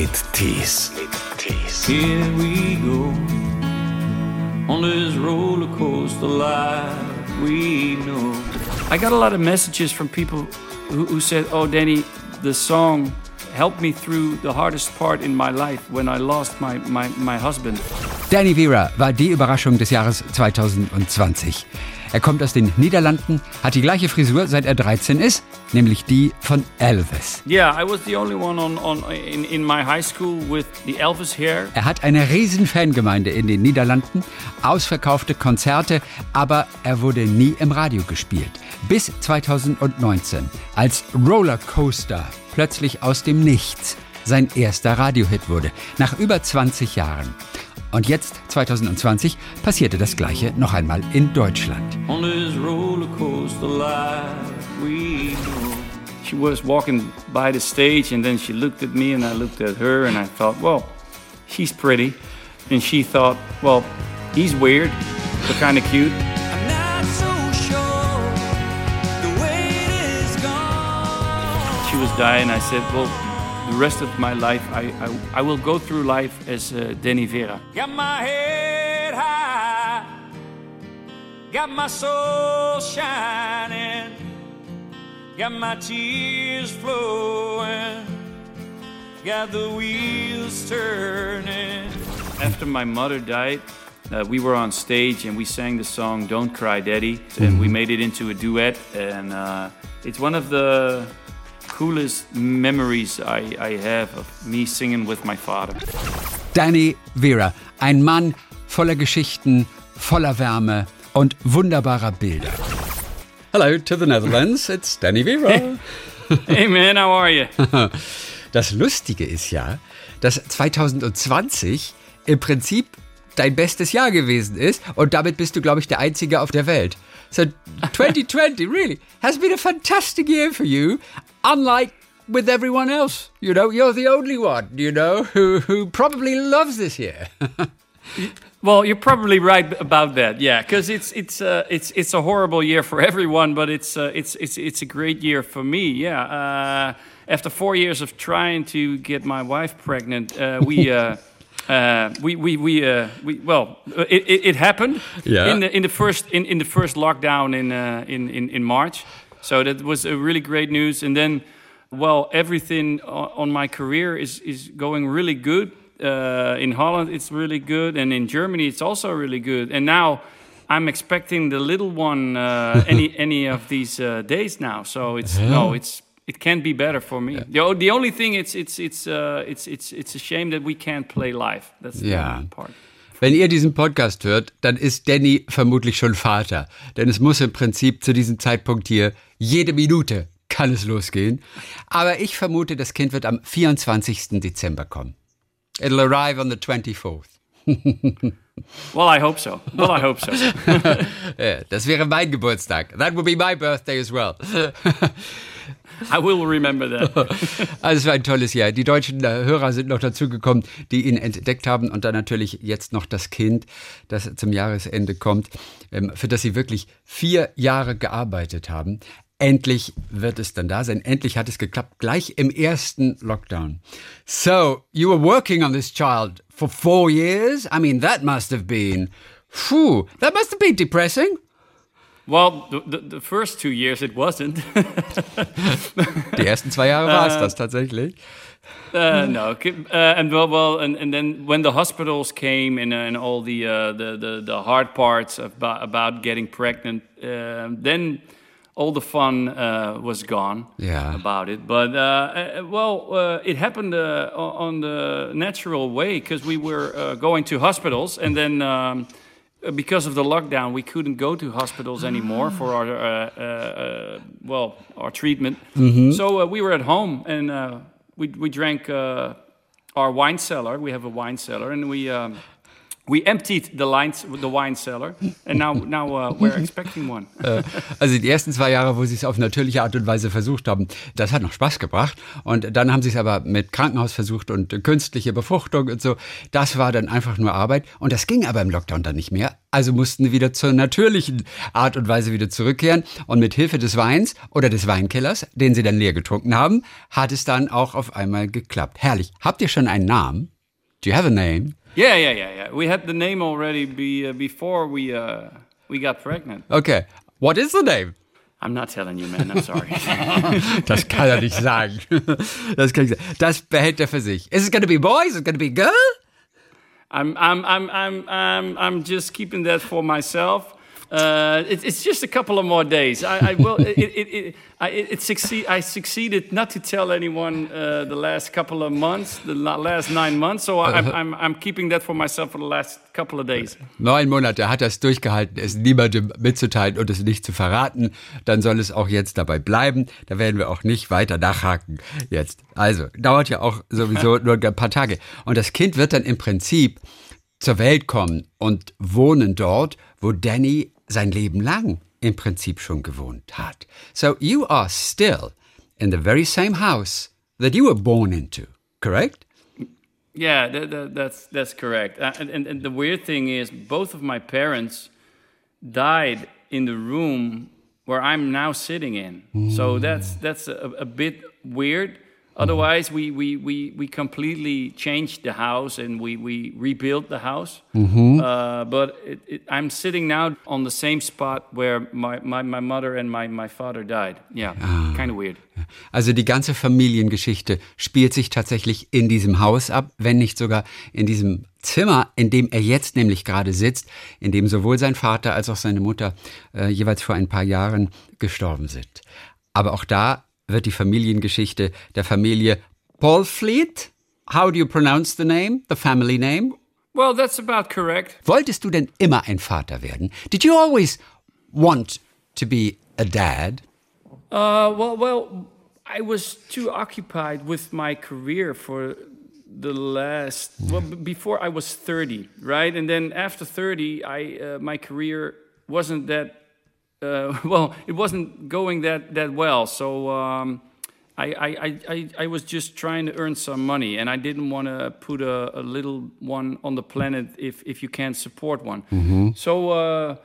mit Tees. Here we go on this roller coaster life we know. I got a lot of messages from people who, who said, "Oh, Danny, the song helped me through the hardest part in my life when I lost my my, my husband." Danny Vera war die Überraschung des Jahres 2020. Er kommt aus den Niederlanden, hat die gleiche Frisur, seit er 13 ist, nämlich die von Elvis. Yeah, I was the only one on, on in, in my high school with the Elvis hair. Er hat eine riesen Fangemeinde in den Niederlanden, ausverkaufte Konzerte, aber er wurde nie im Radio gespielt. Bis 2019, als Rollercoaster plötzlich aus dem Nichts sein erster Radiohit wurde, nach über 20 Jahren. Und jetzt, 2020, passierte das Gleiche noch einmal in Deutschland. on this roller coaster life we know. She was walking by the stage and then she looked at me and I looked at her and I thought, well, she's pretty. And she thought, well, he's weird, but kind of cute. I'm not so sure the weight is gone. She was dying. I said, well, the rest of my life, I, I, I will go through life as uh, Danny Vera. Got my head high, got my soul shining, got my tears flowing, got the wheels turning. After my mother died, uh, we were on stage and we sang the song "Don't Cry, Daddy," and we made it into a duet. And uh, it's one of the coolest memories I, I have of me singing with my father. Danny Vera, ein Mann voller Geschichten, voller Wärme und wunderbarer Bilder. Hello to the Netherlands, it's Danny Vera. hey man, how are you? Das Lustige ist ja, dass 2020 im Prinzip dein bestes Jahr gewesen ist und damit bist du, glaube ich, der Einzige auf der Welt. So 2020 really has been a fantastic year for you, unlike with everyone else. You know, you're the only one, you know, who, who probably loves this year. Well, you're probably right about that. Yeah, because it's it's uh, it's it's a horrible year for everyone, but it's uh, it's it's it's a great year for me. Yeah. Uh, after four years of trying to get my wife pregnant, uh, we. Uh, uh, we we we, uh, we well it, it, it happened Yeah. in the in the first in, in the first lockdown in, uh, in in in March, so that was a really great news. And then, well, everything on, my career is is going really good. Uh, in Holland, it's really good, and in Germany, it's also really good. And now, I'm expecting the little one uh, any any of these uh, days now. So it's no, it's it can't be better for me. The, o- the only thing it's it's it's uh, it's it's it's a shame that we can't play live. That's the Yeah. part. Wenn ihr diesen Podcast hört, dann ist Danny vermutlich schon Vater. Denn es muss im Prinzip zu diesem Zeitpunkt hier jede Minute kann es losgehen. Aber ich vermute, das Kind wird am 24. Dezember kommen. It'll arrive on the 24th. Well, I hope so. Well, I hope so. Das wäre mein Geburtstag. That would be my birthday as well. I will remember that. Also es war ein tolles Jahr. Die deutschen äh, Hörer sind noch dazugekommen, die ihn entdeckt haben und dann natürlich jetzt noch das Kind, das zum Jahresende kommt, ähm, für das sie wirklich vier Jahre gearbeitet haben. Endlich wird es dann da sein. Endlich hat es geklappt, gleich im ersten Lockdown. So, you were working on this child for four years? I mean, that must have been, phew, that must have been depressing. Well, the, the, the first two years it wasn't. Die ersten zwei Jahre war es das tatsächlich. Uh, no, uh, and well, well, and, and then when the hospitals came and, uh, and all the, uh, the the the hard parts about about getting pregnant, uh, then all the fun uh, was gone. Yeah. about it. But uh, uh, well, uh, it happened uh, on the natural way because we were uh, going to hospitals, and then. Um, uh, because of the lockdown, we couldn't go to hospitals anymore for our uh, uh, uh, well our treatment. So uh, we were at home and uh, we we drank uh, our wine cellar. We have a wine cellar, and we um, we emptied the lines, the wine cellar, and now now uh, we're expecting one. Äh, Also die ersten zwei Jahre, wo sie es auf natürliche Art und Weise versucht haben, das hat noch Spaß gebracht. Und dann haben sie es aber mit Krankenhaus versucht und künstliche Befruchtung und so. Das war dann einfach nur Arbeit. Und das ging aber im Lockdown dann nicht mehr. Also mussten sie wieder zur natürlichen Art und Weise wieder zurückkehren. Und mit Hilfe des Weins oder des Weinkellers, den sie dann leer getrunken haben, hat es dann auch auf einmal geklappt. Herrlich. Habt ihr schon einen Namen? Do you have a name? Yeah, yeah, yeah, yeah. We had the name already be, uh, before we uh, we got pregnant. Okay. What is the name? I'm not telling you, man. I'm sorry. Das kann er nicht sagen. Das kann ich sagen. Das behält er für sich. Is it gonna be boy? Is it gonna be girl? I'm, I'm, I'm, I'm, I'm, I'm just keeping that for myself. Uh, it, it's just a couple of more days. I, I will. it, it, it, I, it, succeed. I succeeded not to tell anyone uh, the last couple of months, the la- last nine months. So I'm, I'm, I'm keeping that for myself for the last couple of days. Neun Monate hat er es durchgehalten, es niemandem mitzuteilen und es nicht zu verraten. Dann soll es auch jetzt dabei bleiben. Da werden wir auch nicht weiter nachhaken jetzt. Also, dauert ja auch sowieso nur ein paar Tage. Und das Kind wird dann im Prinzip zur Welt kommen und wohnen dort, wo Danny sein Leben lang im Prinzip schon gewohnt hat. So you are still in the very same house that you were born into, correct? Yeah, that, that, that's that's correct. Uh, and, and and the weird thing is, both of my parents died in the room where I'm now sitting in. So that's that's a, a bit weird. Otherwise, we, we, we, we completely changed the house and we, we rebuilt the house. Uh, but it, it, I'm sitting now on the same spot where my, my, my mother and my, my father died. Yeah, kind of weird. Also die ganze Familiengeschichte spielt sich tatsächlich in diesem Haus ab, wenn nicht sogar in diesem Zimmer, in dem er jetzt nämlich gerade sitzt, in dem sowohl sein Vater als auch seine Mutter äh, jeweils vor ein paar Jahren gestorben sind. Aber auch da wird die Familiengeschichte der Familie Paul Fleet, how do you pronounce the name, the family name? Well, that's about correct. Wolltest du denn immer ein Vater werden? Did you always want to be a dad? Uh, well, well, I was too occupied with my career for the last well before I was 30, right? And then after 30, I uh, my career wasn't that uh, well. It wasn't going that that well. So um, I, I, I, I was just trying to earn some money, and I didn't want to put a, a little one on the planet if if you can't support one. So. Uh,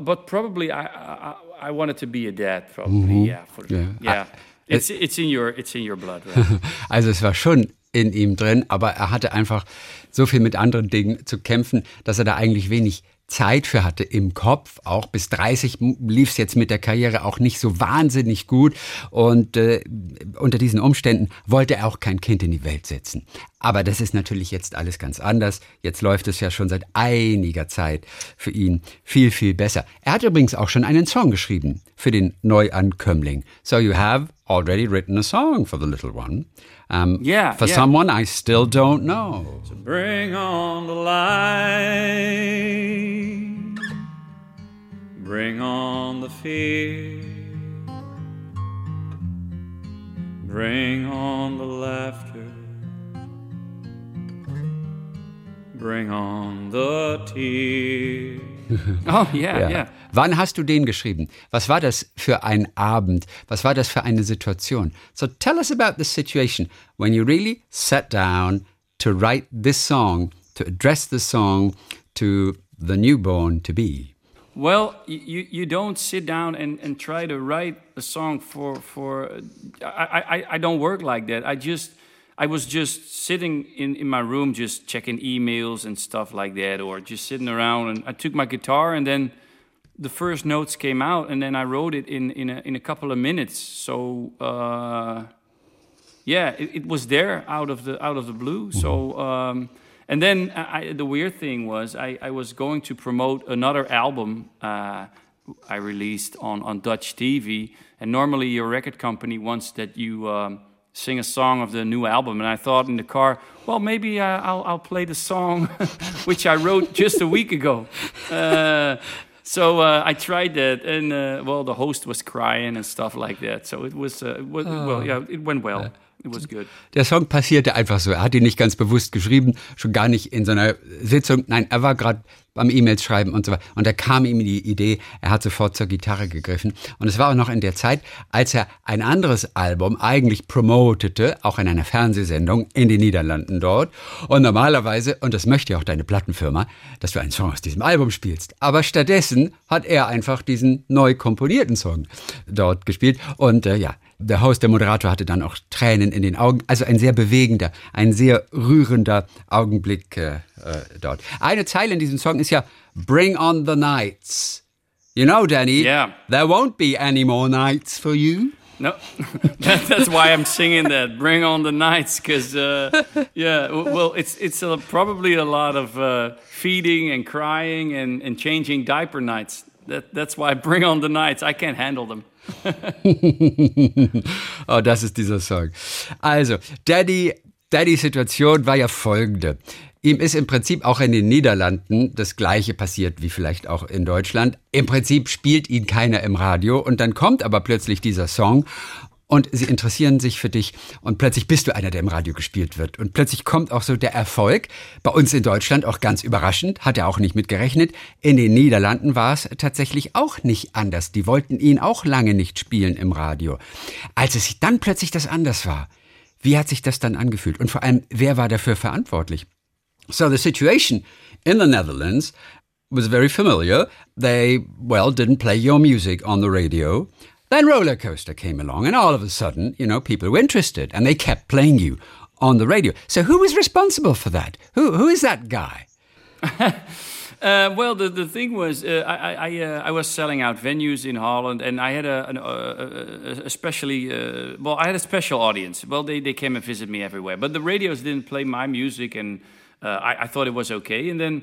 but probably I, I I wanted to be a dad. Probably, yeah. For, Yeah. yeah. I- It's it's in your it's in your blood, right? Also es war schon in ihm drin, aber er hatte einfach so viel mit anderen Dingen zu kämpfen, dass er da eigentlich wenig Zeit für hatte im Kopf. Auch bis 30 lief es jetzt mit der Karriere auch nicht so wahnsinnig gut. Und äh, unter diesen Umständen wollte er auch kein Kind in die Welt setzen. Aber das ist natürlich jetzt alles ganz anders. Jetzt läuft es ja schon seit einiger Zeit für ihn viel, viel besser. Er hat übrigens auch schon einen Song geschrieben für den Neuankömmling. So you have already written a song for the little one. Um, Yeah, For yeah. someone I still don't know. Bring on the light. Fear. Bring on the laughter. Bring on the tears. oh yeah, yeah. Wann hast du den geschrieben? Was war das für ein Abend? Was war das für eine Situation? So tell us about the situation when you really sat down to write this song, to address the song to the newborn to be. Well, you you don't sit down and, and try to write a song for for. I, I I don't work like that. I just I was just sitting in, in my room, just checking emails and stuff like that, or just sitting around. And I took my guitar, and then the first notes came out, and then I wrote it in in a, in a couple of minutes. So. Uh, yeah, it, it was there out of the out of the blue. So, um, and then I, the weird thing was I, I was going to promote another album uh, I released on on Dutch TV, and normally your record company wants that you. Um, Sing a song of the new album, and I thought in the car, well, maybe uh, I'll, I'll play the song which I wrote just a week ago. Uh, so uh, I tried that, and uh, well, the host was crying and stuff like that. So it was, uh, it was well, yeah, it went well. Der Song passierte einfach so. Er hat ihn nicht ganz bewusst geschrieben, schon gar nicht in so einer Sitzung. Nein, er war gerade beim E-Mails schreiben und so weiter. Und da kam ihm die Idee, er hat sofort zur Gitarre gegriffen. Und es war auch noch in der Zeit, als er ein anderes Album eigentlich promotete, auch in einer Fernsehsendung in den Niederlanden dort. Und normalerweise, und das möchte ja auch deine Plattenfirma, dass du einen Song aus diesem Album spielst. Aber stattdessen hat er einfach diesen neu komponierten Song dort gespielt. Und äh, ja, der Host, der Moderator hatte dann auch Tränen in den Augen. Also ein sehr bewegender, ein sehr rührender Augenblick äh, äh, dort. Eine Zeile in diesem Song ist ja Bring on the nights. You know, Danny, Yeah. there won't be any more nights for you. No, that, that's why I'm singing that. Bring on the nights, because uh, yeah, well, it's it's a, probably a lot of uh, feeding and crying and, and changing diaper nights. That, that's why bring on the nights. I can't handle them. oh, das ist dieser Song. Also, Daddy, Daddys Situation war ja folgende. Ihm ist im Prinzip auch in den Niederlanden das Gleiche passiert wie vielleicht auch in Deutschland. Im Prinzip spielt ihn keiner im Radio und dann kommt aber plötzlich dieser Song und sie interessieren sich für dich und plötzlich bist du einer, der im Radio gespielt wird. Und plötzlich kommt auch so der Erfolg. Bei uns in Deutschland auch ganz überraschend, hat er auch nicht mitgerechnet. In den Niederlanden war es tatsächlich auch nicht anders. Die wollten ihn auch lange nicht spielen im Radio. Als es dann plötzlich das anders war, wie hat sich das dann angefühlt? Und vor allem, wer war dafür verantwortlich? So the situation in the Netherlands was very familiar. They, well, didn't play your music on the radio. Then Roller Coaster came along, and all of a sudden, you know, people were interested and they kept playing you on the radio. So who was responsible for that? Who, who is that guy? Uh, well, the, the thing was, uh, I I, uh, I was selling out venues in Holland, and I had a, an, uh, a, a specially uh, well, I had a special audience. Well, they, they came and visit me everywhere, but the radios didn't play my music, and uh, I, I thought it was okay. And then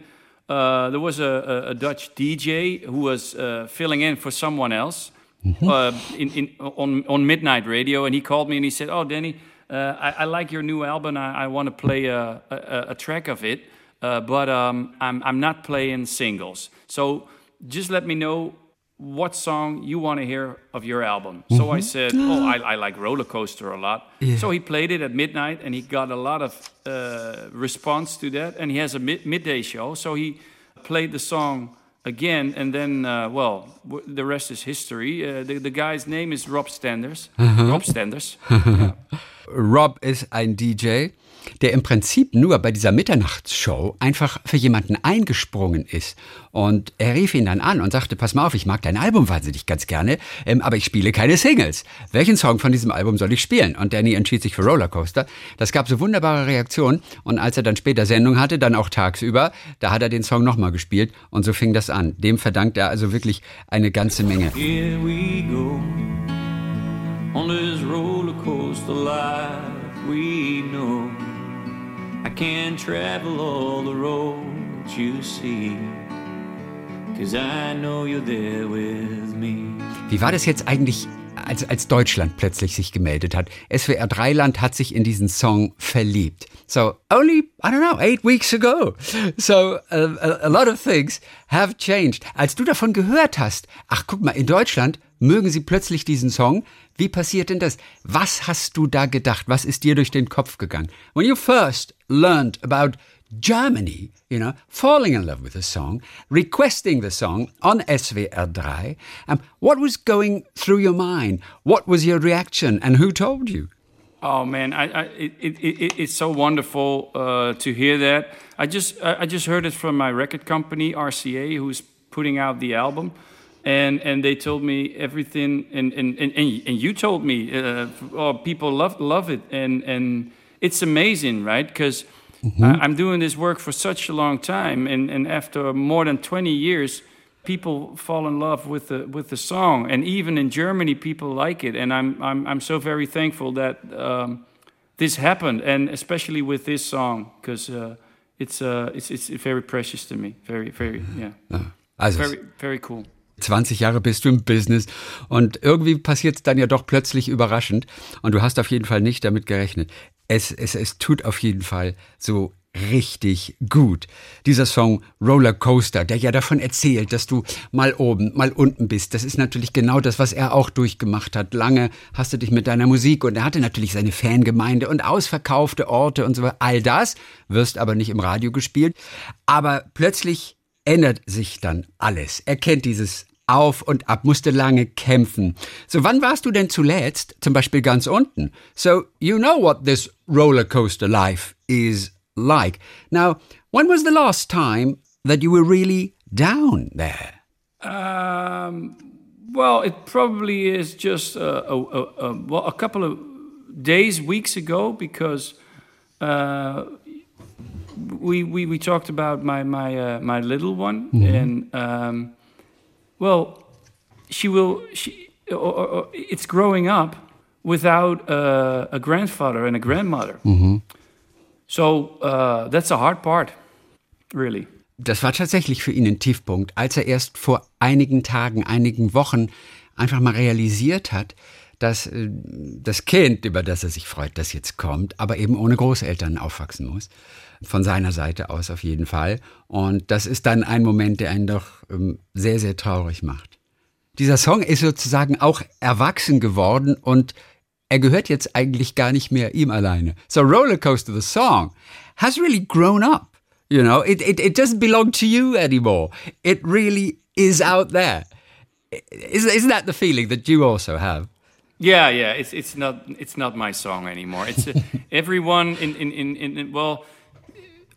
there was a, a, Dutch DJ who was filling in for someone else uh, in, in, on on midnight radio, and he called me and he said, "Oh, Danny, uh, I, I like your new album. I, I want to play a, a, a track of it." uh, but um, I'm, I'm not playing singles. So just let me know what song you want to hear of your album. So I said, Oh, I, I like Roller Coaster a lot. So he played it at midnight and he got a lot of uh, response to that. And he has a mid- midday show. So he played the song again. And then, uh, well, w- the rest is history. Uh, the, the guy's name is Rob Stenders. Rob Stenders. Rob is a DJ, der im Prinzip nur bei dieser Mitternachtsshow einfach für jemanden eingesprungen ist. Und er rief ihn dann an und sagte, pass mal auf, ich mag dein Album wahnsinnig ganz gerne, ähm, aber ich spiele keine Singles. Welchen Song von diesem Album soll ich spielen? Und Danny entschied sich für Rollercoaster. Das gab so wunderbare Reaktionen. Und als er dann später Sendung hatte, dann auch tagsüber, da hat er den Song nochmal gespielt. Und so fing das an. Dem verdankt er also wirklich eine ganze Menge. Here we go on this roller coaster life we know. I can't travel all the roads you see, cause I know you're there with me. Wie war das jetzt eigentlich, als, als Deutschland plötzlich sich gemeldet hat? SWR Dreiland hat sich in diesen Song verliebt. So, only, I don't know, eight weeks ago. So, a, a lot of things have changed. Als du davon gehört hast, ach guck mal, in Deutschland mögen sie plötzlich diesen Song. Wie passiert denn das? Was hast du da gedacht? Was ist dir durch den Kopf gegangen? When you first learned about Germany, you know, falling in love with a song, requesting the song on SWR 3. Um, what was going through your mind? What was your reaction and who told you? Oh man, I, I it, it, it, it's so wonderful uh, to hear that. I just I just heard it from my record company RCA, who's putting out the album, and and they told me everything, and and and, and you told me, uh, oh, people love love it, and and it's amazing, right? Because I'm doing this work for such a long time, and and after more than 20 years people fall in love with the with the song, and even in Germany, people like it. And I'm I'm I'm so very thankful that um, this happened, and especially with this song, because uh, it's uh it's it's very precious to me. Very very yeah. Also, Very very cool. 20 Jahre bist du im Business und irgendwie passiert es dann ja doch plötzlich überraschend und du hast auf jeden Fall nicht damit gerechnet. Es, es, es tut auf jeden Fall so richtig gut. Dieser Song Roller Coaster, der ja davon erzählt, dass du mal oben, mal unten bist. Das ist natürlich genau das, was er auch durchgemacht hat. Lange hast du dich mit deiner Musik und er hatte natürlich seine Fangemeinde und ausverkaufte Orte und so. All das wirst aber nicht im Radio gespielt. Aber plötzlich ändert sich dann alles. Er kennt dieses auf und ab, musste lange kämpfen. So, wann warst du denn zuletzt zum Beispiel ganz unten? So, you know what this rollercoaster life is like. Now, when was the last time that you were really down there? Um, well, it probably is just a, a, a, well, a couple of days, weeks ago, because uh, we, we we talked about my my uh, my little one, and um, well, she will she or, or, or it's growing up without uh, a grandfather and a grandmother. So uh, that's a hard part, really. Das war tatsächlich für ihn ein Tiefpunkt, als er erst vor einigen Tagen, einigen Wochen einfach mal realisiert hat, dass äh, das Kind, über das er sich freut, das jetzt kommt, aber eben ohne Großeltern aufwachsen muss. Von seiner Seite aus auf jeden Fall. Und das ist dann ein Moment, der einen doch ähm, sehr, sehr traurig macht. Dieser Song ist sozusagen auch erwachsen geworden und er gehört jetzt eigentlich gar nicht mehr ihm alleine. So Rollercoaster, the song, has really grown up. You know, it, it, it doesn't belong to you anymore. It really is out there. Isn't, isn't that the feeling that you also have? Yeah, yeah. It's it's not it's not my song anymore. It's uh, everyone in, in, in, in well,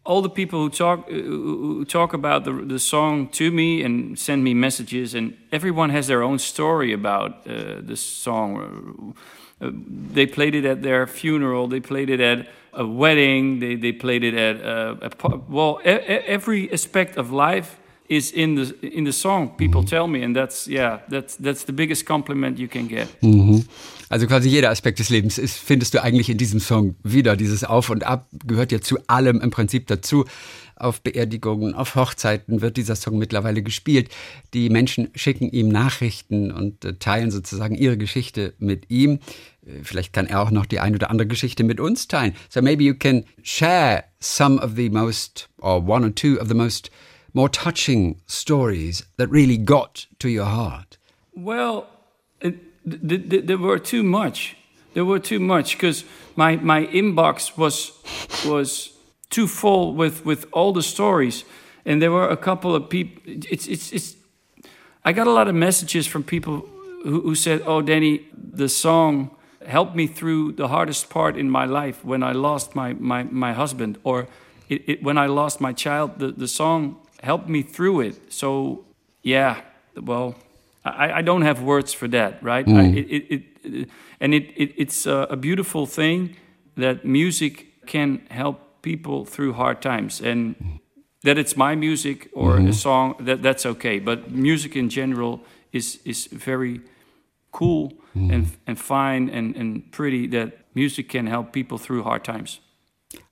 all the people who talk uh, who talk about the the song to me and send me messages, and everyone has their own story about uh, the song. Uh, they played it at their funeral. They played it at a wedding. They they played it at uh, a well. Every aspect of life is in the in the song. People tell me, and that's yeah, that's that's the biggest compliment you can get. Also quasi jeder Aspekt des Lebens ist, findest du eigentlich in diesem Song wieder. Dieses Auf und Ab gehört ja zu allem im Prinzip dazu. Auf Beerdigungen, auf Hochzeiten wird dieser Song mittlerweile gespielt. Die Menschen schicken ihm Nachrichten und äh, teilen sozusagen ihre Geschichte mit ihm. Äh, Vielleicht kann er auch noch die ein oder andere Geschichte mit uns teilen. So maybe you can share some of the most, or one or two of the most more touching stories that really got to your heart. Well, th- th- there were too much. There were too much because my, my inbox was was too full with, with all the stories, and there were a couple of people. It's it's it's. I got a lot of messages from people who, who said, "Oh, Danny, the song helped me through the hardest part in my life when I lost my my, my husband, or it, it, when I lost my child. The, the song helped me through it." So yeah, well, I, I don't have words for that, right? I, mm. it, it, it, and it, it, it's a, a beautiful thing that music can help people through hard times, and that it's my music or a mm-hmm. song that that's okay. But music in general is is very cool mm. and and fine and and pretty. That music can help people through hard times.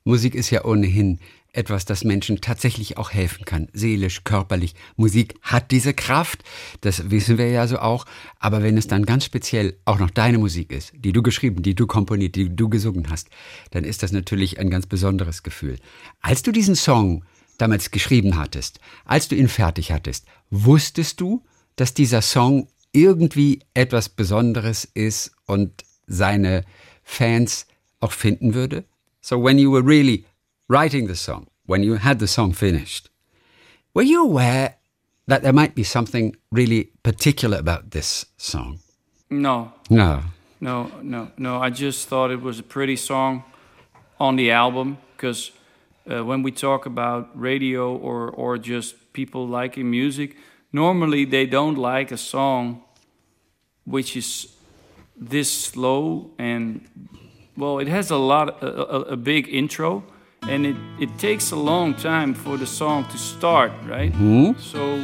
Musik ist ja ohnehin etwas, das Menschen tatsächlich auch helfen kann, seelisch, körperlich. Musik hat diese Kraft, das wissen wir ja so auch, aber wenn es dann ganz speziell auch noch deine Musik ist, die du geschrieben, die du komponiert, die du gesungen hast, dann ist das natürlich ein ganz besonderes Gefühl. Als du diesen Song damals geschrieben hattest, als du ihn fertig hattest, wusstest du, dass dieser Song irgendwie etwas Besonderes ist und seine Fans auch finden würde? So when you were really writing the song, when you had the song finished, were you aware that there might be something really particular about this song? No, No. No, no, no. I just thought it was a pretty song on the album because uh, when we talk about radio or, or just people liking music, normally they don't like a song which is this slow and well, it has a lot, a, a, a big intro, and it, it takes a long time for the song to start, right? Hmm? So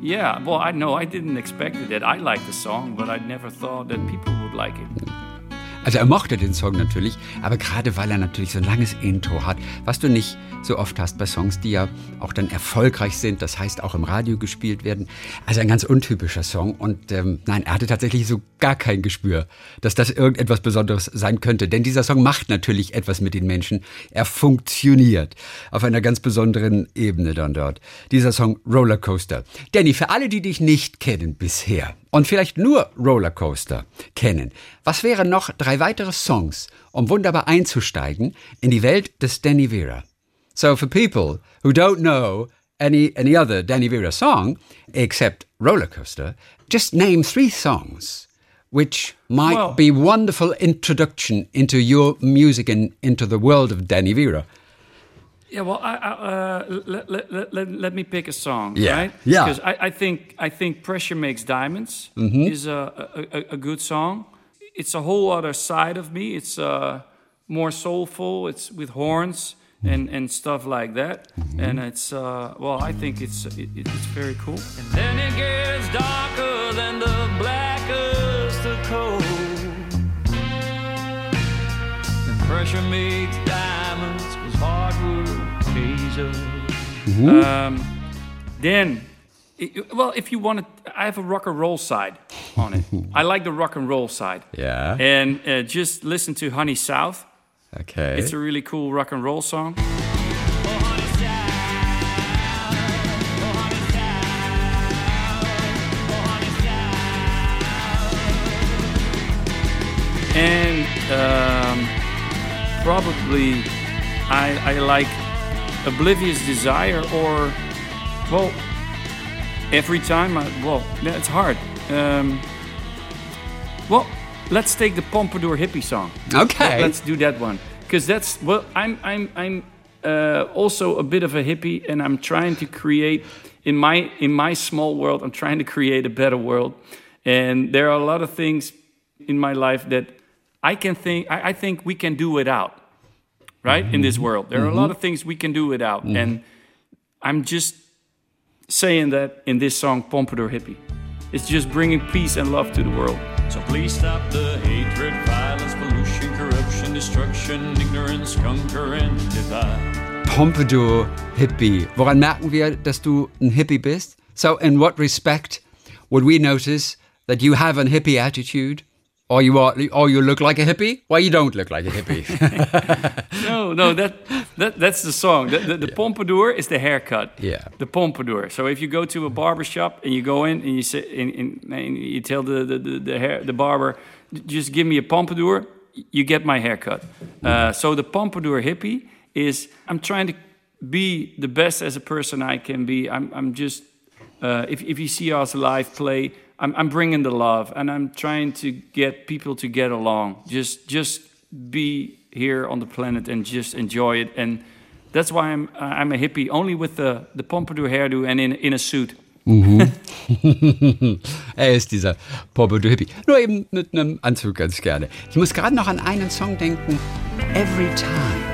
yeah, well, I know I didn't expect it that I liked the song, but I never thought that people would like it. Also er mochte den Song natürlich, aber gerade weil er natürlich so ein langes Intro hat, was du nicht so oft hast bei Songs, die ja auch dann erfolgreich sind, das heißt auch im Radio gespielt werden. Also ein ganz untypischer Song und ähm, nein, er hatte tatsächlich so gar kein Gespür, dass das irgendetwas Besonderes sein könnte. Denn dieser Song macht natürlich etwas mit den Menschen. Er funktioniert auf einer ganz besonderen Ebene dann dort. Dieser Song Rollercoaster. Danny, für alle, die dich nicht kennen bisher und vielleicht nur Rollercoaster kennen, was wären noch drei weitere Songs, um wunderbar einzusteigen in die Welt des Danny Vera? So for people who don't know any any other Danny Vera song except Rollercoaster, just name three songs which might Well- be wonderful introduction into your music and into the world of Danny Vera. Yeah, well, I, I, uh, let, let, let, let, let me pick a song, Yeah, right? yeah. Because I, I think I think "Pressure Makes Diamonds" Mm-hmm. is a, a, a, a good song. It's a whole other side of me. It's uh, more soulful. It's with horns and, and stuff like that. Mm-hmm. And it's uh, well, I think it's it, it's very cool. And then it gets darker than the blackest of coal. And pressure makes diamonds, cause hard work Um, then, i- well, if you want to, I have a rock and roll side on it. I like the rock and roll side. Yeah. And uh, just listen to Honey South. Okay. It's a really cool rock and roll song. And um, probably I, I like Oblivious Desire or, well, every time I, well, it's hard. Um, well, let's take the Pompadour hippie song. Okay. Let's do that one because that's well. I'm I'm I'm uh, also a bit of a hippie, and I'm trying to create in my in my small world. I'm trying to create a better world, and there are a lot of things in my life that I can think. I, I think we can do without, right? In this mm-hmm. world, there are a lot mm-hmm. of things we can do without, mm. and I'm just saying that in this song, Pompadour Hippie. It's just bringing peace and love to the world. So please stop the hatred, violence, pollution, corruption, destruction, ignorance, conquer and divide. Pompadour Hippie. Woran merken wir, dass du ein Hippie bist? So, in what respect would we notice that you have an hippie attitude? Or you are, or you look like a hippie? Well, you don't look like a hippie. No, no, that, that that's the song. The, the, the pompadour is the haircut. Yeah. The pompadour. So if you go to a barber shop and you go in and you sit in, in and you tell the the, the, the hair the barber, just give me a pompadour, you get my haircut. Uh, so the pompadour hippie is I'm trying to be the best as a person I can be. I'm I'm just uh, if if you see us live play, I'm I'm bringing the love and I'm trying to get people to get along. Just just be here on the planet and just enjoy it. And that's why I'm uh, I'm a hippie, only with the the pompadour hairdo and in in a suit. er ist dieser Pompadour Hippie. Nur eben mit einem Anzug ganz gerne. Ich muss gerade noch an einen Song denken. Every Time.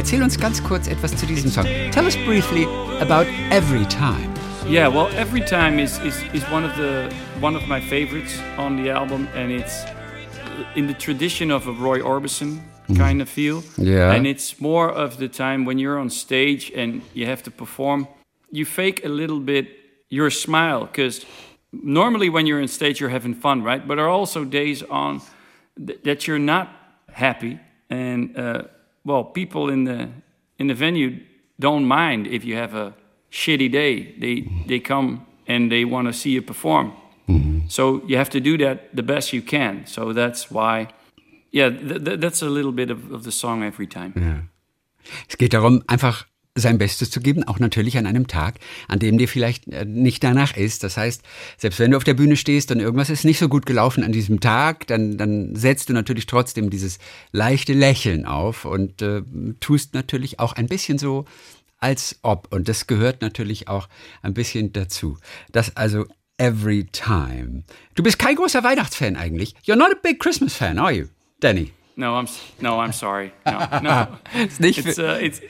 Erzähl uns ganz kurz etwas zu diesem Song. Tell us briefly about Every Time. Yeah, well, every time is, is, is one of the one of my favorites on the album, and it's in the tradition of a Roy Orbison kind of feel. Yeah. and it's more of the time when you're on stage and you have to perform. You fake a little bit your smile because normally when you're on stage you're having fun, right? But there are also days on th- that you're not happy, and uh, well, people in the in the venue don't mind if you have a shitty day. They they come and they want to see you perform. Mm-hmm. So you have to do that the best you can. So that's why, yeah, th- th- that's a little bit of, of the song every time. Es geht darum, einfach sein Bestes zu geben, auch natürlich an einem Tag, an dem dir vielleicht äh, nicht danach ist. Das heißt, selbst wenn du auf der Bühne stehst und irgendwas ist nicht so gut gelaufen an diesem Tag, dann, dann setzt du natürlich trotzdem dieses leichte Lächeln auf und äh, tust natürlich auch ein bisschen so, als ob. Und das gehört natürlich auch ein bisschen dazu. Das also every time. Du bist kein großer Weihnachtsfan eigentlich. You're not a big Christmas fan, are you, Danny? No, I'm no, I'm sorry. No, no, it's uh, it's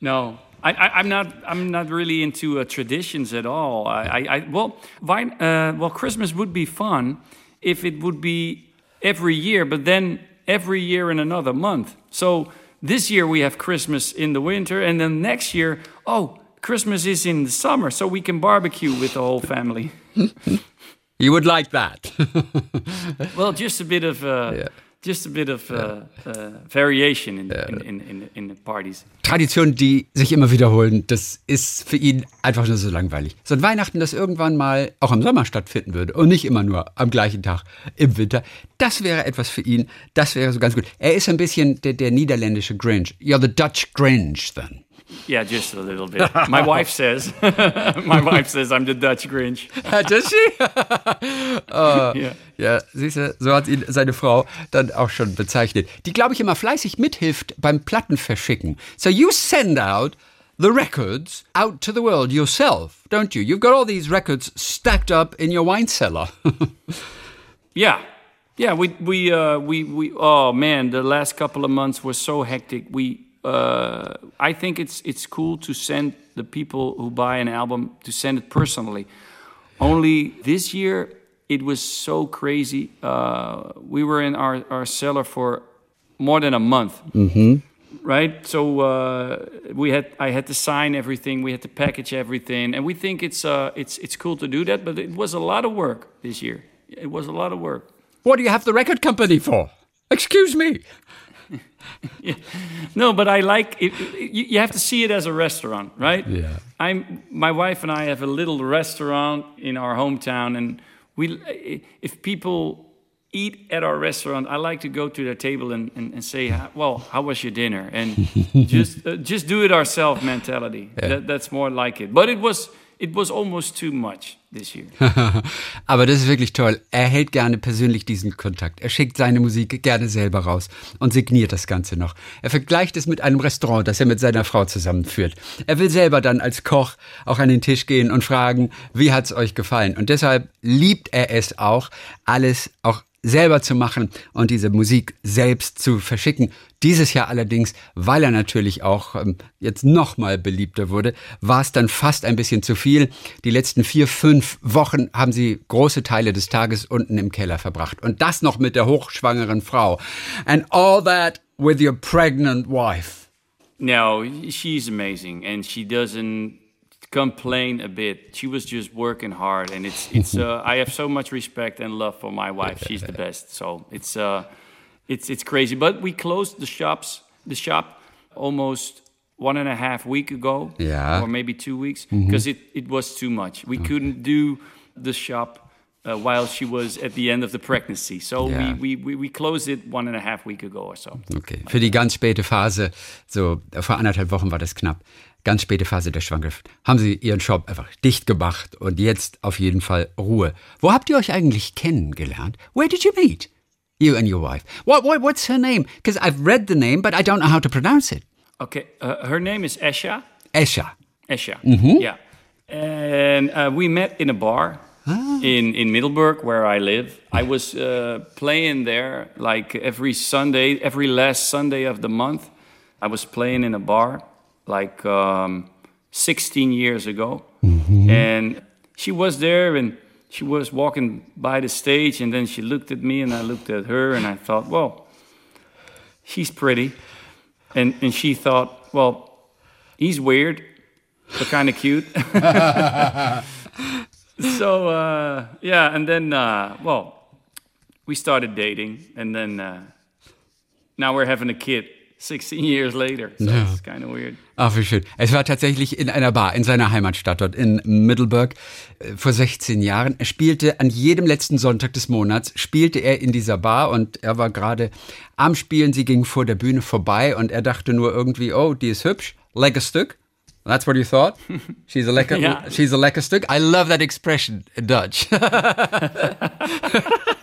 no. I, I, I'm not. I'm not really into uh, traditions at all. I, I, I well, why, uh, well, Christmas would be fun if it would be every year, but then every year in another month. So this year we have Christmas in the winter, and then next year, oh, Christmas is in the summer, so we can barbecue with the whole family. You would like that. Well, just a bit of. Uh, Yeah. Just a bit of uh, uh, variation in, in, in, in, the parties. Traditionen, die sich immer wiederholen, das ist für ihn einfach nur so langweilig. So ein Weihnachten, das irgendwann mal auch im Sommer stattfinden würde und nicht immer nur am gleichen Tag im Winter, das wäre etwas für ihn, das wäre so ganz gut. Er ist ein bisschen der, der niederländische Grinch. You're the Dutch Grinch then. Yeah, just a little bit. My wife says, my wife says I'm the Dutch Grinch. Does she? Yeah. Ja, siehst du, so hat ihn seine Frau dann auch schon bezeichnet. Die, glaube ich, immer fleißig mithilft beim Plattenverschicken. So you send out the records out to the world yourself, don't you? You've got all these records stacked up in your wine cellar. Yeah, yeah. We we uh, we we. Oh man, the last couple of months were so hectic. We. Uh, I think it's it's cool to send the people who buy an album to send it personally. Only this year it was so crazy. Uh, we were in our, our cellar for more than a month. Right, so uh, we had I had to sign everything, we had to package everything, and we think it's uh, it's it's cool to do that, but it was a lot of work this year. It was a lot of work. what do you have the record company for? Excuse me. No, but I like it. You, you have to see it as a restaurant, right? Yeah. I'm my wife and I have a little restaurant in our hometown, and we if people eat at our restaurant, I like to go to their table and, and, and say, "Well, how was your dinner?" and just uh, just do it ourselves mentality. That, that's more like it. But it was it was almost too much this year. Aber das ist wirklich toll. Er hält gerne persönlich diesen Kontakt. Er schickt seine Musik gerne selber raus und signiert das Ganze noch. Er vergleicht es mit einem Restaurant, das er mit seiner Frau zusammenführt. Er will selber dann als Koch auch an den Tisch gehen und fragen, wie hat's euch gefallen? Und deshalb liebt er es auch, alles auch selber zu machen und diese Musik selbst zu verschicken. Dieses Jahr allerdings, weil er natürlich auch ähm, jetzt noch mal beliebter wurde, war es dann fast ein bisschen zu viel. Die letzten vier, fünf Wochen haben sie große Teile des Tages unten im Keller verbracht. Und das noch mit der hochschwangeren Frau. And all that with your pregnant wife. No, she's amazing, and she doesn't complain a bit. She was just working hard, and it's it's. Uh, I have so much respect and love for my wife. She's the best. So it's uh, it's it's crazy. But we closed the shops, the shop, almost one and a half week ago, Yeah. or maybe two weeks, because it it was too much. We couldn't do the shop. Uh, while she was at the end of the pregnancy, so Yeah. we, we, we we closed it one and a half week ago or so. Okay. Für die ganz späte Phase, so vor anderthalb Wochen war das knapp, ganz späte Phase der Schwangerschaft, haben sie ihren Shop einfach dicht gemacht und jetzt auf jeden Fall Ruhe. Wo habt ihr euch eigentlich kennengelernt? Where did you meet? You and your wife. What, what what's her name? Because I've read the name, but I don't know how to pronounce it. Okay, uh, her name is Esha. Esha. Esha. Yeah. And uh, we met in a bar in, in Middleburg, where I live. I was uh, playing there like every Sunday, every last Sunday of the month. I was playing in a bar like um, 16 years ago. And she was there and she was walking by the stage, and then she looked at me, and I looked at her, and I thought, well, she's pretty. And, and she thought, well, he's weird, but kind of cute. so uh, yeah, and then uh, well, we started dating, and then uh, now we're having a kid. 16 years later, so it's kind of weird. Ach, wie schön. Es war tatsächlich in einer Bar in seiner Heimatstadt dort in Middleburg äh, vor 16 Jahren. Er spielte an jedem letzten Sonntag des Monats, spielte er in dieser Bar und er war gerade am Spielen. Sie ging vor der Bühne vorbei und er dachte nur irgendwie, oh, die ist hübsch, lecker Stück. That's what you thought? She's a lecker, Ja. she's a lecker Stück. I love that expression in Dutch.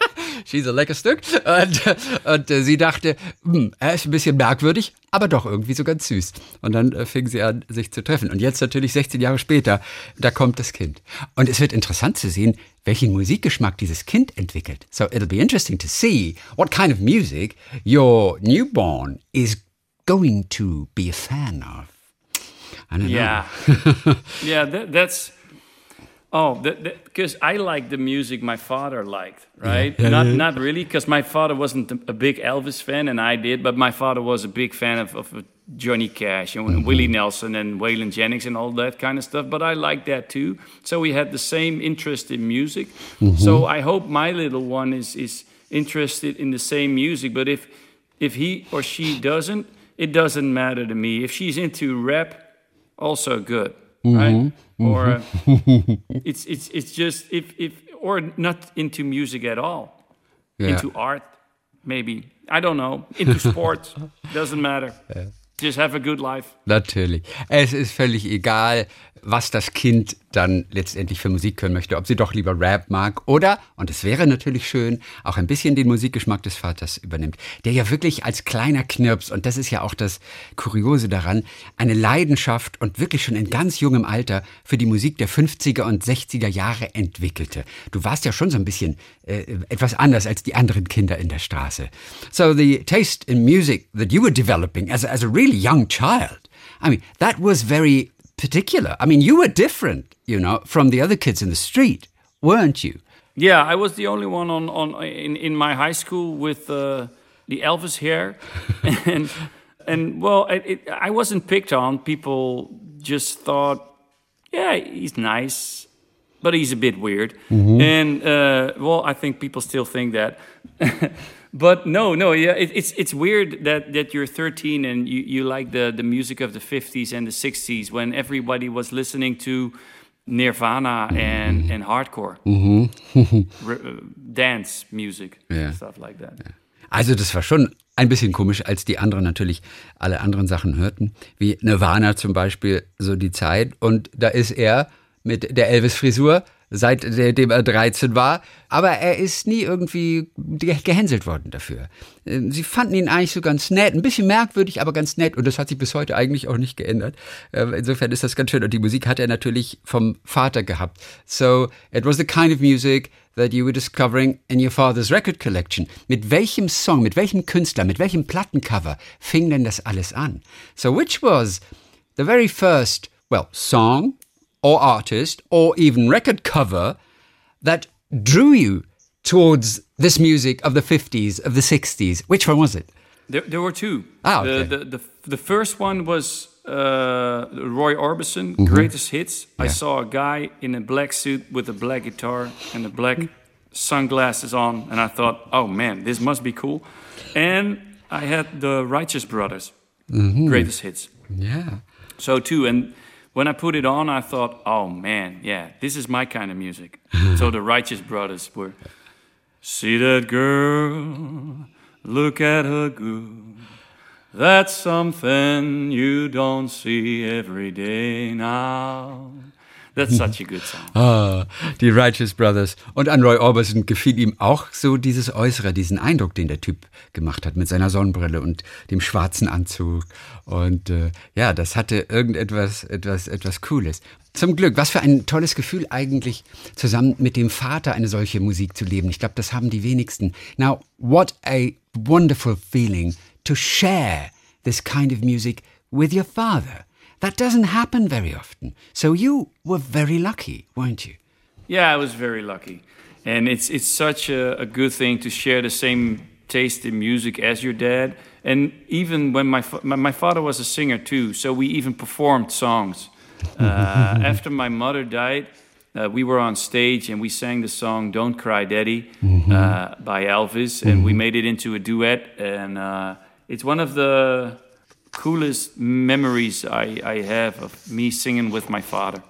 She's a lecker Stück. Und, und äh, sie dachte, hm, er ist ein bisschen merkwürdig, aber doch irgendwie so ganz süß. Und dann äh, fing sie an, sich zu treffen. Und jetzt natürlich 16 Jahre später, da kommt das Kind. Und es wird interessant zu sehen, welchen Musikgeschmack dieses Kind entwickelt. So it'll be interesting to see what kind of music your newborn is going to be a fan of. I don't Yeah, know. yeah. That, that's oh, because I like the music my father liked, right? Yeah, not not really, because my father wasn't a- big Elvis fan, and I did. But my father was a big fan of, of Johnny Cash and Mm-hmm. Willie Nelson and Waylon Jennings and all that kind of stuff. But I liked that too. So we had the same interest in music. Mm-hmm. So I hope my little one is is interested in the same music. But if if he or she doesn't, it doesn't matter to me. If she's into rap, also good, right? Or uh, it's it's it's just if if or not into music at all, Yeah. into art, maybe I don't know, into sports, doesn't matter. Just have a good life. Natürlich. Es ist völlig egal, was das Kind dann letztendlich für Musik hören möchte, ob sie doch lieber Rap mag oder, und es wäre natürlich schön, auch ein bisschen den Musikgeschmack des Vaters übernimmt, der ja wirklich als kleiner Knirps, und das ist ja auch das Kuriose daran, eine Leidenschaft und wirklich schon in ganz jungem Alter für die Musik der 50er und 60er Jahre entwickelte. Du warst ja schon so ein bisschen äh, etwas anders als die anderen Kinder in der Straße. So the taste in music that you were developing as as a really young child, I mean, that was very particular. I mean, you were different, you know, from the other kids in the street, weren't you? Yeah, I was the only one on, on in, in my high school with uh, the Elvis hair, and and well, it, it, I wasn't picked on. People just thought, yeah, he's nice, but he's a bit weird. And uh, well, I think people still think that. but no, no, yeah, it, it's it's weird that that you're 13 and you, you like the the music of the 50s and the 60s when everybody was listening to Nirvana and and hardcore uh, dance music, Yeah. stuff like that. Also das war schon ein bisschen komisch, als die anderen natürlich alle anderen Sachen hörten, wie Nirvana zum Beispiel, so die Zeit. Und da ist er mit der Elvis-Frisur, seitdem er 13 war. Aber er ist nie irgendwie ge- gehänselt worden dafür. Ähm, Sie fanden ihn eigentlich so ganz nett, ein bisschen merkwürdig, aber ganz nett. Und das hat sich bis heute eigentlich auch nicht geändert. Äh, Insofern ist das ganz schön. Und die Musik hat er natürlich vom Vater gehabt. So, it was the kind of music that you were discovering in your father's record collection. Mit welchem Song, mit welchem Künstler, mit welchem Plattencover fing denn das alles an? So which was the very first, well, song or artist or even record cover that drew you towards this music of the 50s, of the 60s? Which one was it? There, there were two. Ah, the, okay. the, the, the first one was uh, Roy Orbison, Greatest Hits. I saw a guy in a black suit with a black guitar and the black sunglasses on, and I thought, oh man, this must be cool. And I had the Righteous Brothers, Greatest Hits. Yeah. So too, and when I put it on, I thought, oh man, yeah, this is my kind of music. so the Righteous Brothers were, see that girl, look at her good. That's something you don't see every day now. That's such a good song. Ah, die Righteous Brothers. Und an Roy Orbison gefiel ihm auch so dieses Äußere, diesen Eindruck, den der Typ gemacht hat mit seiner Sonnenbrille und dem schwarzen Anzug. Und äh, ja, das hatte irgendetwas, etwas, etwas Cooles. Zum Glück, was für ein tolles Gefühl eigentlich, zusammen mit dem Vater eine solche Musik zu leben. Ich glaube, das haben die wenigsten. Now, what a wonderful feeling to share this kind of music with your father. That doesn't happen very often. So you were very lucky, weren't you? Yeah, I was very lucky, and it's it's such a, a good thing to share the same taste in music as your dad. And even when my fa- my, my father was a singer too, so we even performed songs. Uh, after my mother died, uh, we were on stage and we sang the song "Don't Cry, Daddy" uh, by Elvis, and we made it into a duet. And uh, it's one of the coolest memories I, I have of me singing with my father.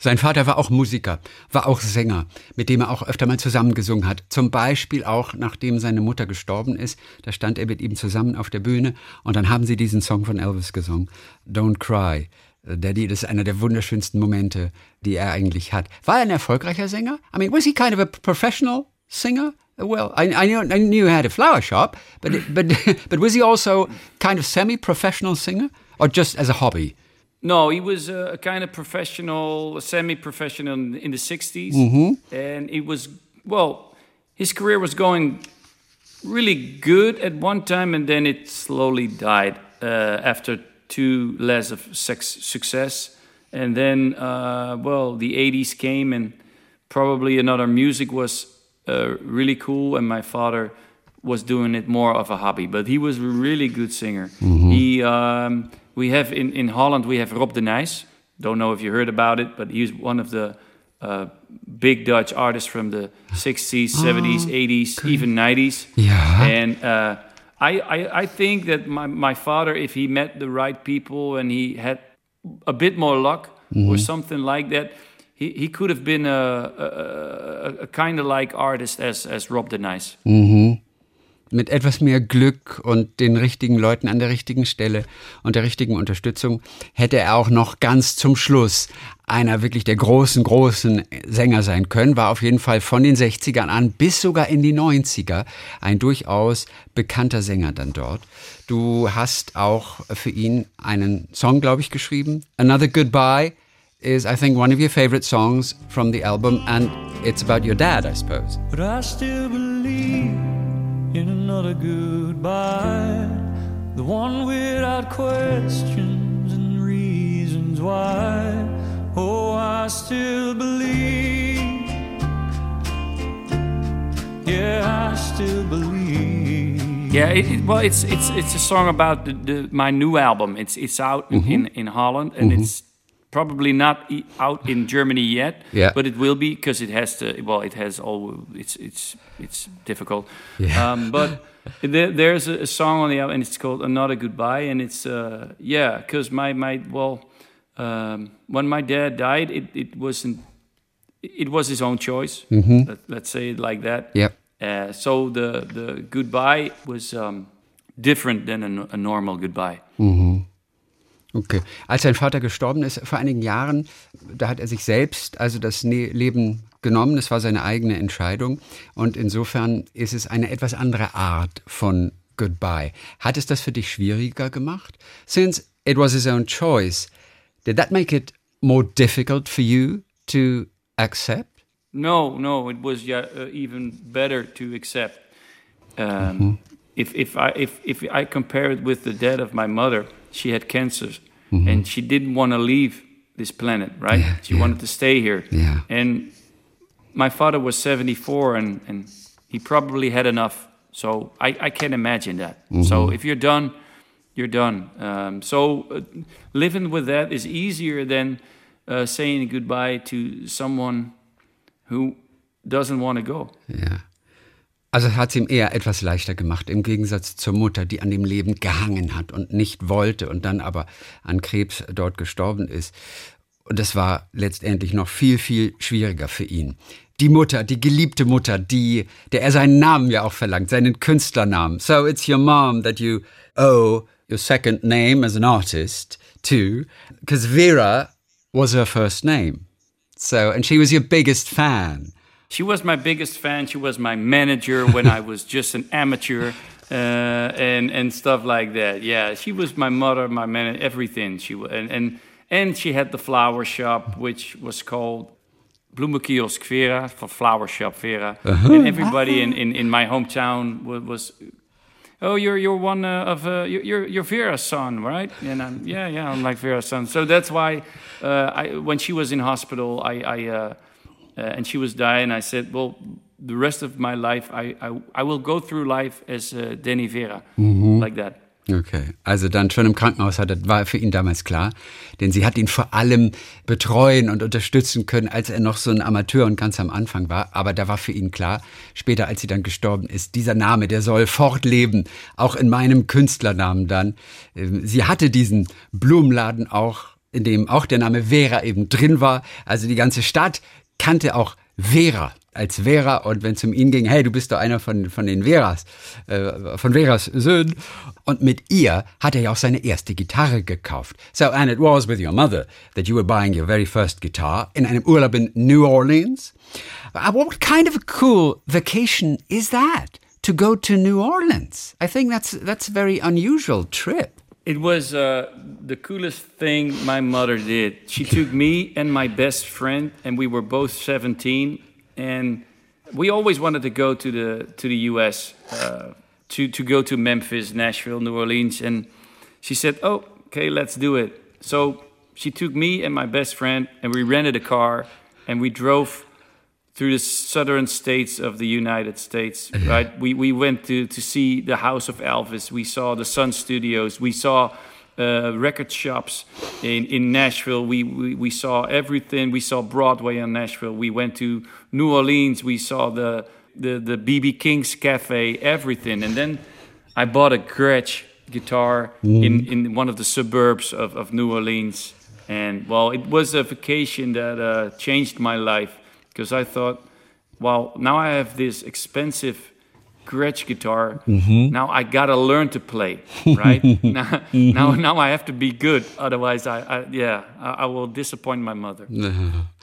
Sein Vater war auch Musiker, war auch Sänger, mit dem er auch öfter mal zusammengesungen hat. Zum Beispiel auch, nachdem seine Mutter gestorben ist, da stand er mit ihm zusammen auf der Bühne und dann haben sie diesen Song von Elvis gesungen, Don't Cry. Daddy, das ist einer der wunderschönsten Momente, die er eigentlich hat. War er ein erfolgreicher Sänger? I mean, was he kind of a professional singer? Well, I, I, knew, I knew he had a flower shop, but, but, but was he also kind of semi-professional singer or just as a hobby? No, he was a, a kind of professional, semi-professional in, in the 60s. And it was, well, his career was going really good at one time and then it slowly died uh, after two less of sex success. And then, uh, well, the 80s came and probably another music was uh, really cool, and my father was doing it more of a hobby. But he was a really good singer. He, um, we have in, in Holland, we have Rob de Nijs. Don't know if you heard about it, but he's one of the uh, big Dutch artists from the 60s, 70s, 80s, even 90s. Yeah. And uh, I, I, I think that my, my father, if he met the right people and he had a bit more luck or something like that, he, he could have been a, a, a, kind of like artist as, as Rob de Nijs. mit etwas mehr Glück und den richtigen Leuten an der richtigen Stelle und der richtigen Unterstützung hätte er auch noch ganz zum Schluss einer wirklich der großen, großen Sänger sein können, war auf jeden Fall von den 60ern an bis sogar in die 90er ein durchaus bekannter Sänger dann dort. Du hast auch für ihn einen Song, glaube ich, geschrieben. Another Goodbye is, I think, one of your favorite songs from the album and it's about your dad, I suppose. But I still believe in another goodbye. The one without questions and reasons why. Oh, I still believe. Yeah, I still believe. Yeah, it, it- well, it's it's it's a song about the, the, my new album. It's it's out in, in, in Holland, and mm-hmm. it's probably not e- out in Germany yet. Yeah. but it will be because it has to. Well, it has all. It's it's it's difficult. Yeah. Um, but there, there's a, a song on the album, and it's called "Another Goodbye," and it's uh, yeah, because my my well, um, when my dad died, it it wasn't. It was his own choice. Let, let's say it like that. Yep. Uh, so the the goodbye was um, different than a, a normal goodbye. Okay. Als sein Vater gestorben ist vor einigen Jahren, da hat er sich selbst, also das Ne- Leben genommen. Das war seine eigene Entscheidung. Und insofern ist es eine etwas andere Art von Goodbye. Hat es das für dich schwieriger gemacht? Since it was his own choice, did that make it more difficult for you to accept? No, no, it was yeah, uh, even better to accept. Um, If if I if if I compare it with the death of my mother, she had cancer, and she didn't want to leave this planet. Right? Yeah, she yeah. wanted to stay here. Yeah. And my father was seventy four, and and he probably had enough. So I I can imagine that. So if you're done, you're done. Um, so uh, living with that is easier than uh, saying goodbye to someone who doesn't want to go. Ja. Also hat es ihm eher etwas leichter gemacht, im Gegensatz zur Mutter, die an dem Leben gehangen hat und nicht wollte und dann aber an Krebs dort gestorben ist. Und das war letztendlich noch viel, viel schwieriger für ihn. Die Mutter, die geliebte Mutter, die, der er seinen Namen ja auch verlangt, seinen Künstlernamen. So it's your mom that you owe your second name as an artist to, because Vera was her first name. So, and she was your biggest fan. She was my biggest fan. She was my manager when I was just an amateur uh, and and stuff like that. Yeah, she was my mother, my man, everything. She wa- and and and she had the flower shop, which was called Bloemenkiosk Vera for flower shop Vera, and everybody in, in, in my hometown was. was Oh, you're you're one uh, of uh, you're you're- you're Vera's son, right? And I'm yeah yeah I'm like Vera's son. So that's why uh, I when she was in hospital, I I uh, and she was dying. I said, well, the rest of my life, I I, I will go through life as uh, Danny Vera, like that. Okay, also dann schon im Krankenhaus hat, war für ihn damals klar, denn sie hat ihn vor allem betreuen und unterstützen können, als er noch so ein Amateur und ganz am Anfang war. Aber da war für ihn klar, später als sie dann gestorben ist, dieser Name, der soll fortleben, auch in meinem Künstlernamen dann. Ähm, Sie hatte diesen Blumenladen auch, in dem auch der Name Vera eben drin war. Also die ganze Stadt kannte auch Vera als Vera und wenn es um ihn ging, hey, du bist doch einer von, von den Veras, äh, von Veras Söhnen. Und mit ihr hat er ja auch seine erste Gitarre gekauft. So, and it was with your mother that you were buying your very first guitar in einem Urlaub in New Orleans. Uh, What kind of a cool vacation is that? To go to New Orleans. I think that's, that's a very unusual trip. It was uh, the coolest thing my mother did. She took me and my best friend, and we were both 17, and we always wanted to go to the to the U.S. Uh, to to go to Memphis, Nashville, New Orleans, and she said, "Oh, okay, let's do it. So she took me and my best friend, and we rented a car, and we drove through the southern states of the United States. Right? We we went to to see the house of Elvis. We saw the Sun Studios. We saw. Uh, record shops in, in Nashville. We, we we saw everything. We saw Broadway in Nashville. We went to New Orleans. We saw the the the BB King's Cafe. Everything, and then I bought a Gretsch guitar in, in one of the suburbs of, of New Orleans. And well, it was a vacation that uh, changed my life because I thought, well, now I have this expensive Gretsch guitar. Mm-hmm. Now I gotta learn to play, right? now, mm-hmm. now, now I have to be good. Otherwise, I, I yeah, I, I will disappoint my mother.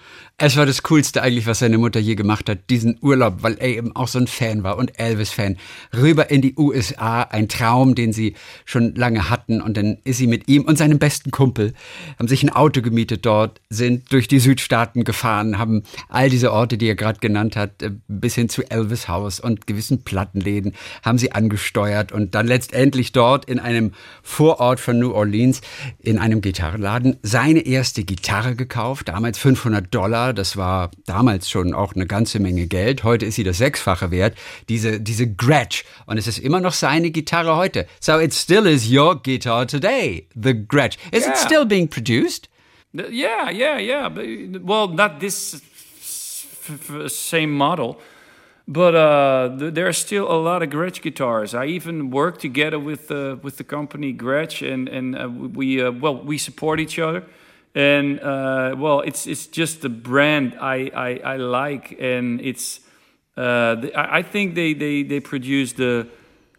Es war das Coolste eigentlich, was seine Mutter je gemacht hat, diesen Urlaub, weil er eben auch so ein Fan war und Elvis-Fan. Rüber in die USA, ein Traum, den sie schon lange hatten. Und dann ist sie mit ihm und seinem besten Kumpel, haben sich ein Auto gemietet dort, sind durch die Südstaaten gefahren, haben all diese Orte, die er gerade genannt hat, äh, bis hin zu Elvis Haus und gewissen Plattenläden, haben sie angesteuert und dann letztendlich dort in einem Vorort von New Orleans in einem Gitarrenladen seine erste Gitarre gekauft, damals 500 Dollar, das war damals schon auch eine ganze Menge Geld, heute ist sie das Sechsfache wert, diese, diese Gretsch und es ist immer noch seine Gitarre heute. So it still is your guitar today, the Gretsch. Is Yeah. it still being produced? Th- Yeah, yeah, yeah. Well, not this same model, but uh, th- there are still a lot of Gretsch guitars. I even work together with uh, with the company Gretsch, and and uh, we uh, well we support each other. And uh, well, it's it's just the brand I I, I like, and it's uh, the, I think they, they they produce the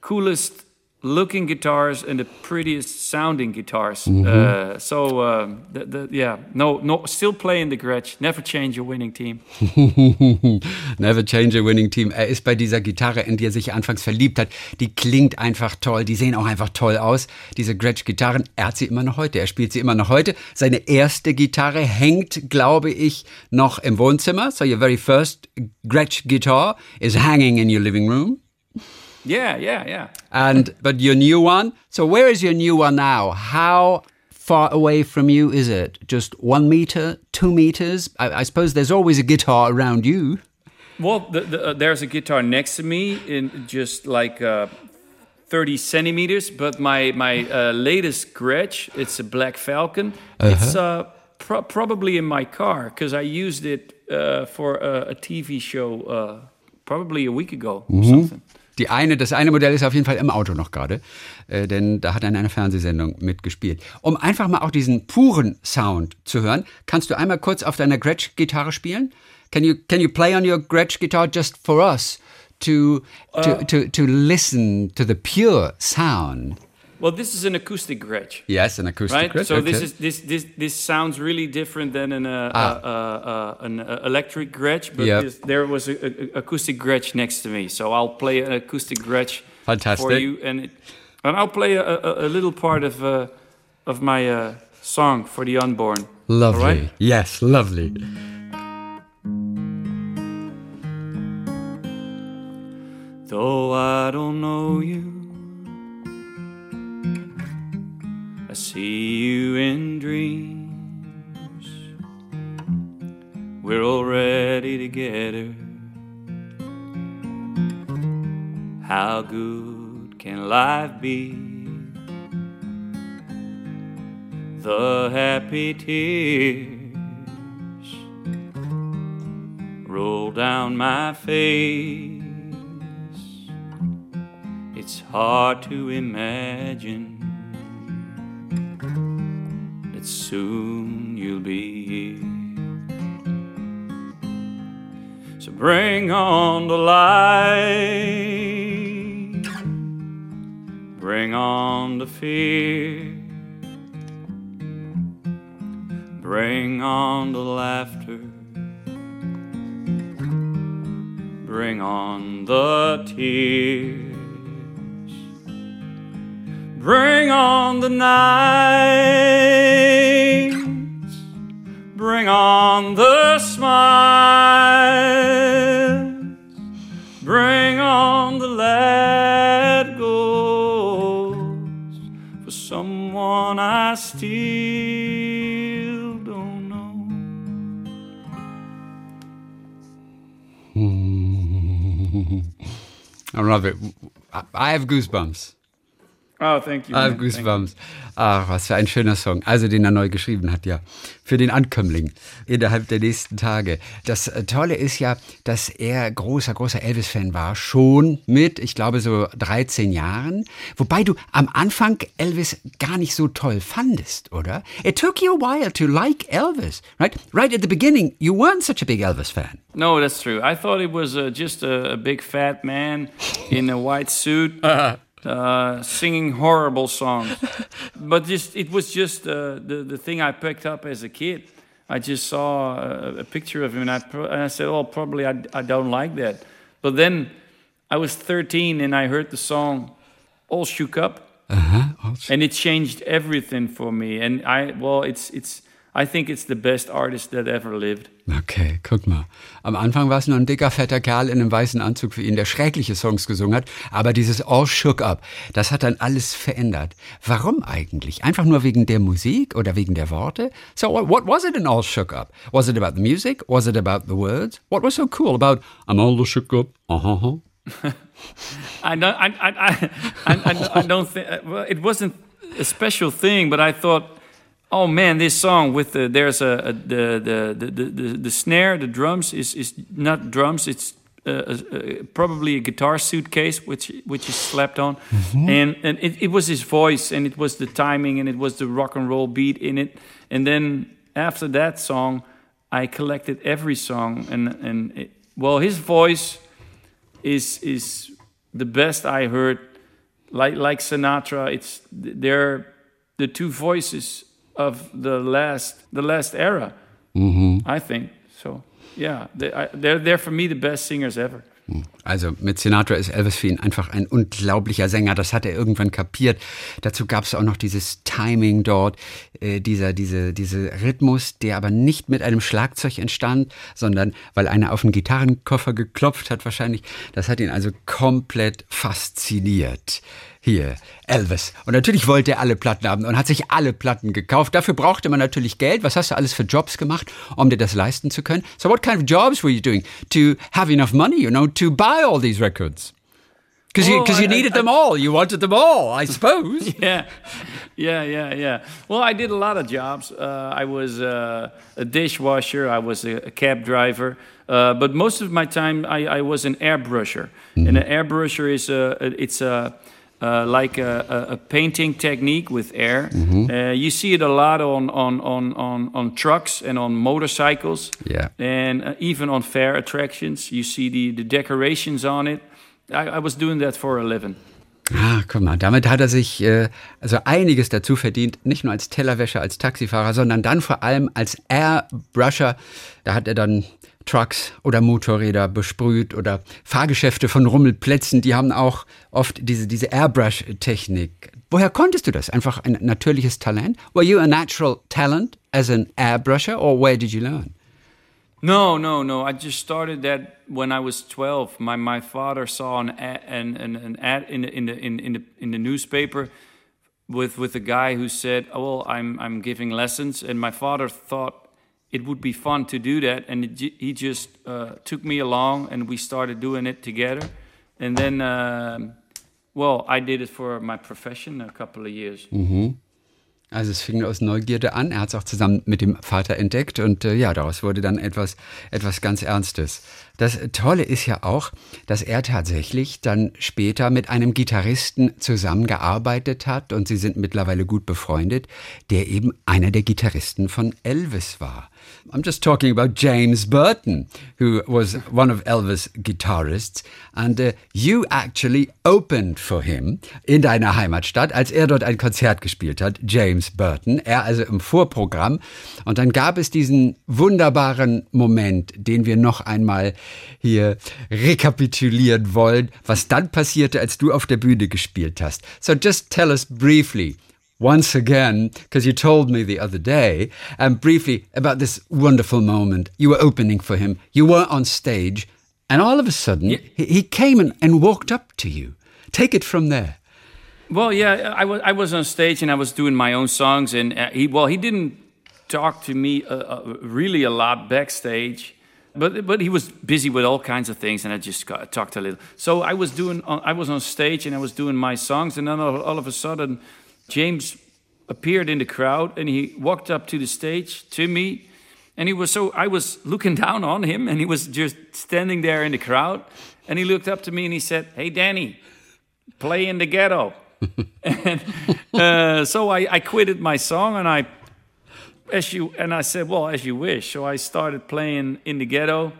coolest looking guitars and the prettiest sounding guitars. Uh, so uh, the, the, yeah, no, no, still playing the Gretsch. Never change your winning team. Never change a winning team. Er ist bei dieser Gitarre, in die er sich anfangs verliebt hat. Die klingt einfach toll. Die sehen auch einfach toll aus. Diese Gretsch-Gitarren. Er hat sie immer noch heute. Er spielt sie immer noch heute. Seine erste Gitarre hängt, glaube ich, noch im Wohnzimmer. So your very first Gretsch guitar is hanging in your living room. Yeah, yeah, yeah. And but your new one. So where is your new one now? How far away from you is it? Just one meter, two meters? I, I suppose there's always a guitar around you. Well, the, the, uh, there's a guitar next to me in just like uh, 30 centimeters, but my my uh, latest Gretsch, it's a Black Falcon. It's uh, pro- probably in my car because I used it uh, for a, a TV show uh, probably a week ago or something. Die eine, das eine Modell ist auf jeden Fall im Auto noch gerade, äh, denn da hat er in einer Fernsehsendung mitgespielt. Um einfach mal auch diesen puren Sound zu hören, kannst du einmal kurz auf deiner Gretsch-Gitarre spielen? Can you can you play on your Gretsch guitar just for us to to, to to listen to the pure sound? Well, this is an acoustic Gretsch. Yes, an acoustic Right, Gretsch. so this is this this this sounds really different than an uh, Ah. uh, uh, an uh, electric Gretsch, but Yep. this, there was a, a, a acoustic Gretsch next to me, so I'll play an acoustic Gretsch for you, and it, and I'll play a, a, a little part of uh, of my uh, song for the unborn. lovely. All right? Yes, lovely. Though I don't know you, see you in dreams. We're already together. How good can life be? The happy tears roll down my face. It's hard to imagine soon you'll be here. So bring on the light, bring on the fear, bring on the laughter. Bring on the tears. Bring on the night. Bring on the smile. Bring on the let go for someone I still don't know. Hmm. I love it. I have goosebumps. Oh, thank you. You. goosebumps. Ach, was für ein schöner Song. Also, den er neu geschrieben hat, ja. Für den Ankömmling innerhalb der nächsten Tage. Das Tolle ist ja, dass er großer, großer Elvis-Fan war. Schon mit, ich glaube, so 13 Jahren. Wobei du am Anfang Elvis gar nicht so toll fandest, oder? It took you a while to like Elvis, right? Right at the beginning, you weren't such a big Elvis fan. No, that's true. I thought it was uh, just a, a big fat man in a white suit uh, singing horrible songs. but just it was just uh, the the thing I picked up as a kid. I just saw a, a picture of him and I, and I said, "Oh, probably I, I don't like that." But then I was 13 and I heard the song "All Shook Up." and it changed everything for me. And I, well, it's it's. I think it's the best artist that ever lived. Okay, guck mal. Am Anfang war es nur ein dicker, fetter Kerl in einem weißen Anzug für ihn, der schreckliche Songs gesungen hat. Aber dieses All Shook Up, das hat dann alles verändert. Warum eigentlich? Einfach nur wegen der Musik oder wegen der Worte? So, what, was it in All Shook Up? Was it about the music? Was it about the words? What was so cool about I'm all shook up? Uh-huh. I don't. I. I. I, I, I, I don't think. Well, it wasn't a special thing, but I thought, oh man, this song with the there's a, a the, the, the the the snare, the drums is is not drums. It's uh, uh, uh, probably a guitar suitcase which which is slapped on, and and it, it was his voice, and it was the timing, and it was the rock and roll beat in it, and then after that song, I collected every song, and and it, well, his voice is is the best I heard. Like like Sinatra, it's they're the two voices of the last the last era. I think so. Yeah, they're they're for me the best singers ever. Also mit Sinatra ist Elvis für ihn einfach ein unglaublicher Sänger. Das hat er irgendwann kapiert. Dazu gab es auch noch dieses Timing dort, äh, dieser diese diese Rhythmus, der aber nicht mit einem Schlagzeug entstand, sondern weil einer auf den Gitarrenkoffer geklopft hat wahrscheinlich. Das hat ihn also komplett fasziniert. Hier, Elvis. Und natürlich wollte er alle Platten haben und hat sich alle Platten gekauft. Dafür brauchte man natürlich Geld. Was hast du alles für Jobs gemacht, um dir das leisten zu können? So what kind of jobs were you doing to have enough money, you know, to buy all these records? Because you, 'cause you I- needed I- them all. You wanted them all, I suppose. yeah, yeah, yeah, yeah. Well, I did a lot of jobs. Uh, I was uh, a dishwasher. I was a, a cab driver. Uh, but most of my time, I, I was an airbrusher. And an airbrusher is a it's a uh, like a, a, painting technique with air. Uh, you see it a lot on on on on, on trucks and on motorcycles. Yeah. And uh, even on fair attractions, you see the the decorations on it. I, I was doing that for a living. Ah, guck mal, damit hat er sich äh, also einiges dazu verdient, nicht nur als Tellerwäscher, als Taxifahrer, sondern dann vor allem als Airbrusher. Da hat er dann Trucks oder Motorräder besprüht oder Fahrgeschäfte von Rummelplätzen, die haben auch oft diese, diese Airbrush-Technik. Woher konntest du das? Einfach ein natürliches Talent? Were you a natural talent as an airbrusher or where did you learn? No, no, no. I just started that when I was 12. My my father saw an ad, an, an, an ad in the, in the in, in the in the newspaper with with a guy who said, "Oh, well, I'm I'm giving lessons," and my father thought it would be fun to do that, and it, he just uh, took me along, and we started doing it together, and then. Um, well, I did it for my profession a couple of years. Also es fing aus Neugierde an. Er hat es auch zusammen mit dem Vater entdeckt und äh, ja, daraus wurde dann etwas, etwas ganz Ernstes. Das Tolle ist ja auch, dass er tatsächlich dann später mit einem Gitarristen zusammengearbeitet hat und sie sind mittlerweile gut befreundet, der eben einer der Gitarristen von Elvis war. I'm just talking about James Burton, who was one of Elvis' guitarists, and uh, you actually opened for him in deiner Heimatstadt, als er dort ein Konzert gespielt hat, James Burton, er also im Vorprogramm. Und dann gab es diesen wunderbaren Moment, den wir noch einmal hier rekapitulieren wollen, was dann passierte, als du auf der Bühne gespielt hast. So just tell us briefly once again, because you told me the other day, um, briefly about this wonderful moment. You were opening for him, you were on stage, and all of a sudden, he, he came and, and walked up to you. Take it from there. Well, yeah, I was I was on stage and I was doing my own songs, and uh, he well he didn't talk to me uh, uh, really a lot backstage, but but he was busy with all kinds of things, and I just got, talked a little. So I was doing, uh, I was on stage and I was doing my songs, and then all, all of a sudden, James appeared in the crowd, and he walked up to the stage to me, and he was so I was looking down on him, and he was just standing there in the crowd, and he looked up to me and he said, "Hey, Danny, play in the ghetto." and uh, so I, I quitted my song and I as you and I said, well, as you wish. So I started playing in the ghetto,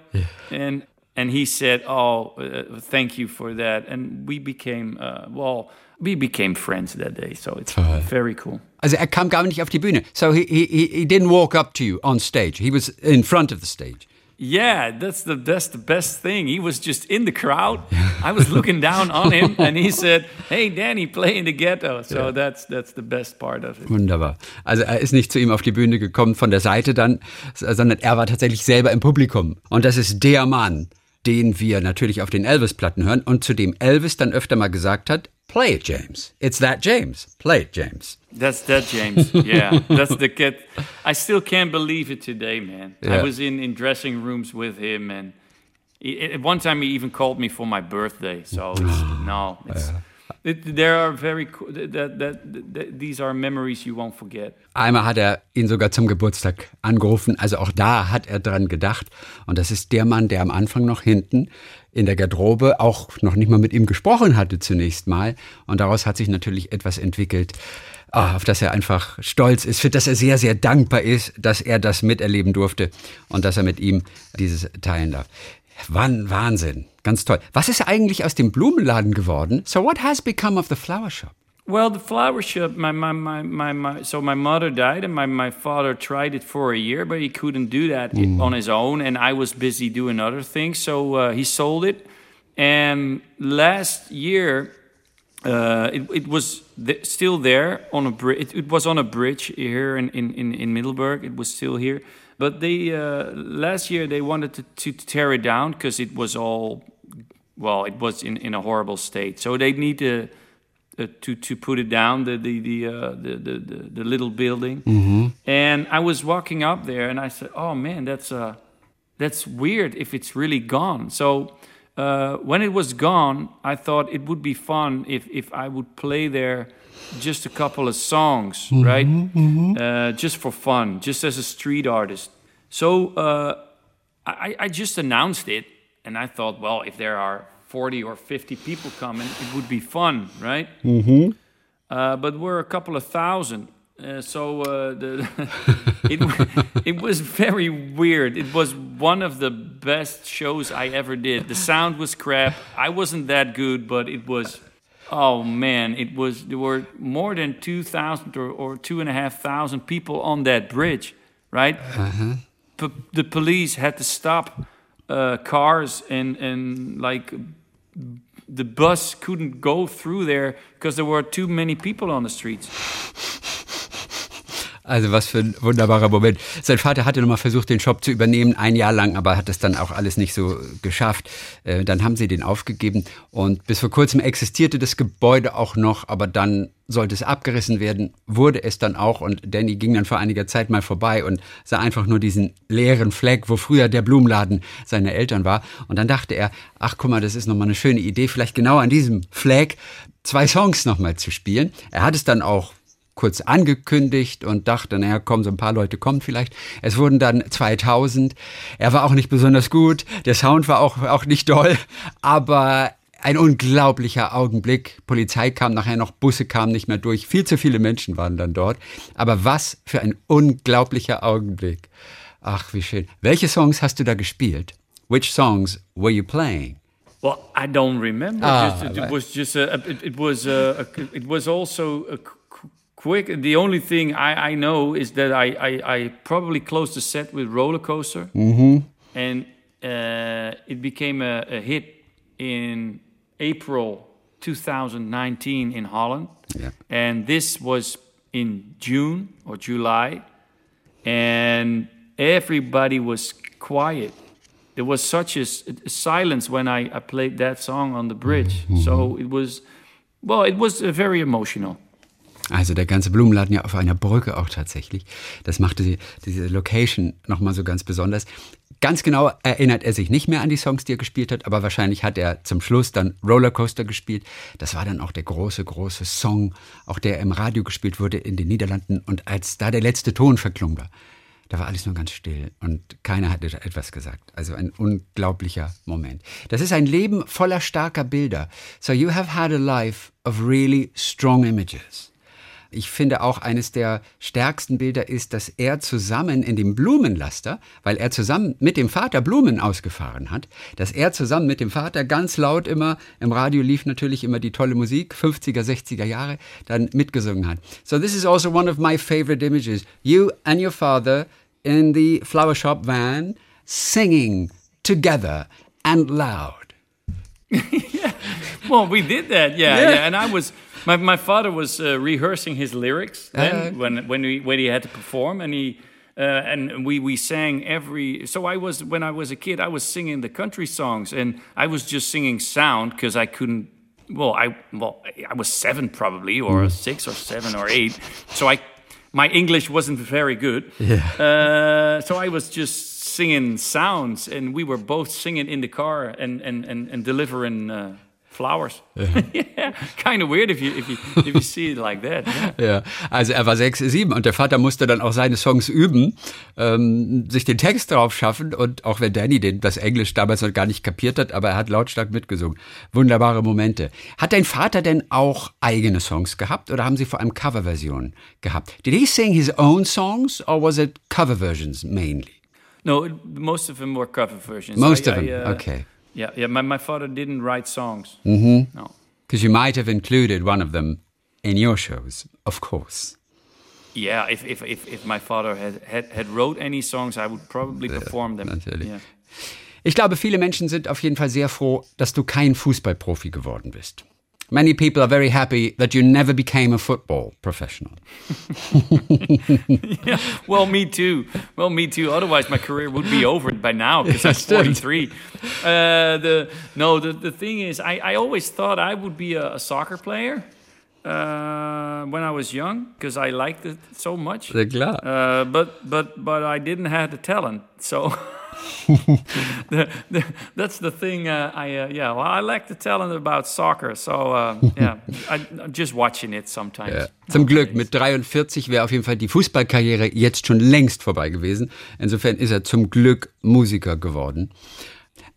and and he said, oh, uh, thank you for that, and we became uh, well, we became friends that day. So it's very cool. Also er kam gar nicht auf die Bühne. So he, he, he didn't walk up to you on stage. He was in front of the stage. Yeah, that's the that's the best thing. He was just in the crowd. I was looking down on him, and he said, "Hey, Danny, play in the ghetto." So that's that's the best part of it. Wunderbar. Also er ist nicht zu ihm auf die Bühne gekommen von der Seite dann, sondern er war tatsächlich selber im Publikum. Und das ist der Mann, den wir natürlich auf den Elvis-Platten hören und zu dem Elvis dann öfter mal gesagt hat, Play it, James. It's that James. Play it, James. That's that James. Yeah, that's the kid. I still can't believe it today, man. Yeah. I was in, in dressing rooms with him, and he, at one time he even called me for my birthday. So it's, no, it's, it, Einmal hat er ihn sogar zum Geburtstag angerufen, also auch da hat er dran gedacht. Und das ist der Mann, der am Anfang noch hinten in der Garderobe auch noch nicht mal mit ihm gesprochen hatte zunächst mal. Und daraus hat sich natürlich etwas entwickelt, ah, auf das er einfach stolz ist, für das er sehr, sehr dankbar ist, dass er das miterleben durfte und dass er mit ihm dieses teilen darf. Wann Wahnsinn, ganz toll. Was ist eigentlich aus dem Blumenladen geworden? So what has become of the flower shop? Well, the flower shop, my, my, my, my, my so my mother died and my, my father tried it for a year, but he couldn't do that i- on his own. And I was busy doing other things. So uh, he sold it. And last year, uh, it, it was th- still there on a bridge. It, it was on a bridge here in, in, in, in Middleburg. It was still here. But they uh, last year they wanted to, to tear it down because it was all well, it was in, in a horrible state. So they need to uh, to to put it down the the the, uh, the, the, the the little building. And I was walking up there, and I said, "Oh man, that's uh that's weird if it's really gone." So. Uh, when it was gone, I thought it would be fun if, if I would play there just a couple of songs, right? Uh, just for fun, just as a street artist. So uh, I, I just announced it, and I thought, well, if there are 40 or 50 people coming, it would be fun, right? Mm-hmm. Uh, but we're a couple of thousand. Uh, so uh, the, it, it was very weird. It was one of the best shows I ever did. The sound was crap. I wasn't that good, but it was. Oh man, it was. There were more than two thousand or, or two and a half thousand people on that bridge, right? P- the police had to stop uh, cars and and like the bus couldn't go through there because there were too many people on the streets. Also was für ein wunderbarer Moment. Sein Vater hatte nochmal versucht, den Shop zu übernehmen, ein Jahr lang, aber hat es dann auch alles nicht so geschafft. Äh, Dann haben sie den aufgegeben und bis vor kurzem existierte das Gebäude auch noch, aber dann sollte es abgerissen werden, wurde es dann auch und Danny ging dann vor einiger Zeit mal vorbei und sah einfach nur diesen leeren Fleck, wo früher der Blumenladen seiner Eltern war und dann dachte er, ach guck mal, das ist nochmal eine schöne Idee, vielleicht genau an diesem Fleck zwei Songs nochmal zu spielen. Er hat es dann auch kurz angekündigt und dachte, naja, komm, so ein paar Leute kommen vielleicht. Es wurden dann 2000. Er war auch nicht besonders gut. Der Sound war auch, auch nicht doll. Aber ein unglaublicher Augenblick. Polizei kam nachher noch, Busse kamen nicht mehr durch. Viel zu viele Menschen waren dann dort. Aber was für ein unglaublicher Augenblick. Ach, wie schön. Welche Songs hast du da gespielt? Which songs were you playing? Well, I don't remember. Ah, just, it, was just a, it, it was a, it was also a quick. The only thing I, I know is that I, I, I probably closed the set with Roller Coaster, and uh, it became a, a hit in April 2019 in Holland, Yeah. and this was in June or July, and everybody was quiet. There was such a silence when I, I played that song on the bridge. So it was, well, it was uh, very emotional. Also der ganze Blumenladen ja auf einer Brücke auch tatsächlich. Das machte die, diese Location nochmal so ganz besonders. Ganz genau erinnert er sich nicht mehr an die Songs, die er gespielt hat, aber wahrscheinlich hat er zum Schluss dann Rollercoaster gespielt. Das war dann auch der große, große Song, auch der im Radio gespielt wurde in den Niederlanden. Und als da der letzte Ton verklungen war, da war alles nur ganz still und keiner hatte etwas gesagt. Also ein unglaublicher Moment. Das ist ein Leben voller starker Bilder. So you have had a life of really strong images. Ich finde auch eines der stärksten Bilder ist, dass er zusammen in dem Blumenlaster, weil er zusammen mit dem Vater Blumen ausgefahren hat, dass er zusammen mit dem Vater ganz laut immer, im Radio lief natürlich immer die tolle Musik, 50er, 60er Jahre, dann mitgesungen hat. So this is also one of my favorite images. You and your father in the flower shop van singing together and loud. Well, we did that, yeah, yeah. And I was, my, my father was uh, rehearsing his lyrics then Uh. when when we when he had to perform, and he uh, and we we sang every. So I was when I was a kid, I was singing the country songs, and I was just singing sound because I couldn't. Well, I well I was seven probably, or six or seven or eight, so I. My English wasn't very good, Yeah. uh, so I was just singing sounds, and we were both singing in the car and and and, and delivering uh, flowers. yeah, kind of weird if you if you if you see it like that. Yeah. Ja, also er war sechs, sieben und der Vater musste dann auch seine Songs üben, ähm, sich den Text drauf schaffen und auch wenn Danny den, das Englisch damals noch gar nicht kapiert hat, aber er hat lautstark mitgesungen. Wunderbare Momente. Hat dein Vater denn auch eigene Songs gehabt oder haben sie vor allem Coverversionen gehabt? Did he sing his own songs or was it cover versions mainly? No, most of them were cover versions. Most I- of I, them, uh, okay. Yeah, yeah. My my father didn't write songs. Mm-hmm. No. Because you might have included one of them in your shows, of course. Yeah, if if if, if my father had, had had wrote any songs, I would probably perform them. natürlich. Yeah. Ich glaube, viele Menschen sind auf jeden Fall sehr froh, dass du kein Fußballprofi geworden bist. Many people are very happy that you never became a football professional. yeah. Well, me too. Well, me too. Otherwise, my career would be over by now because I'm 43. Uh, the no, the, the thing is, I, I always thought I would be a, a soccer player uh, when I was young because I liked it so much. Sehr klar. Uh, but but but I didn't have the talent, so. that's the thing. Uh, I uh, yeah. Well, I like the talent about soccer, so uh, yeah. I, I'm just watching it sometimes. Ja. Zum Glück, mit 43 wäre auf jeden Fall die Fußballkarriere jetzt schon längst vorbei gewesen. Insofern ist er zum Glück Musiker geworden.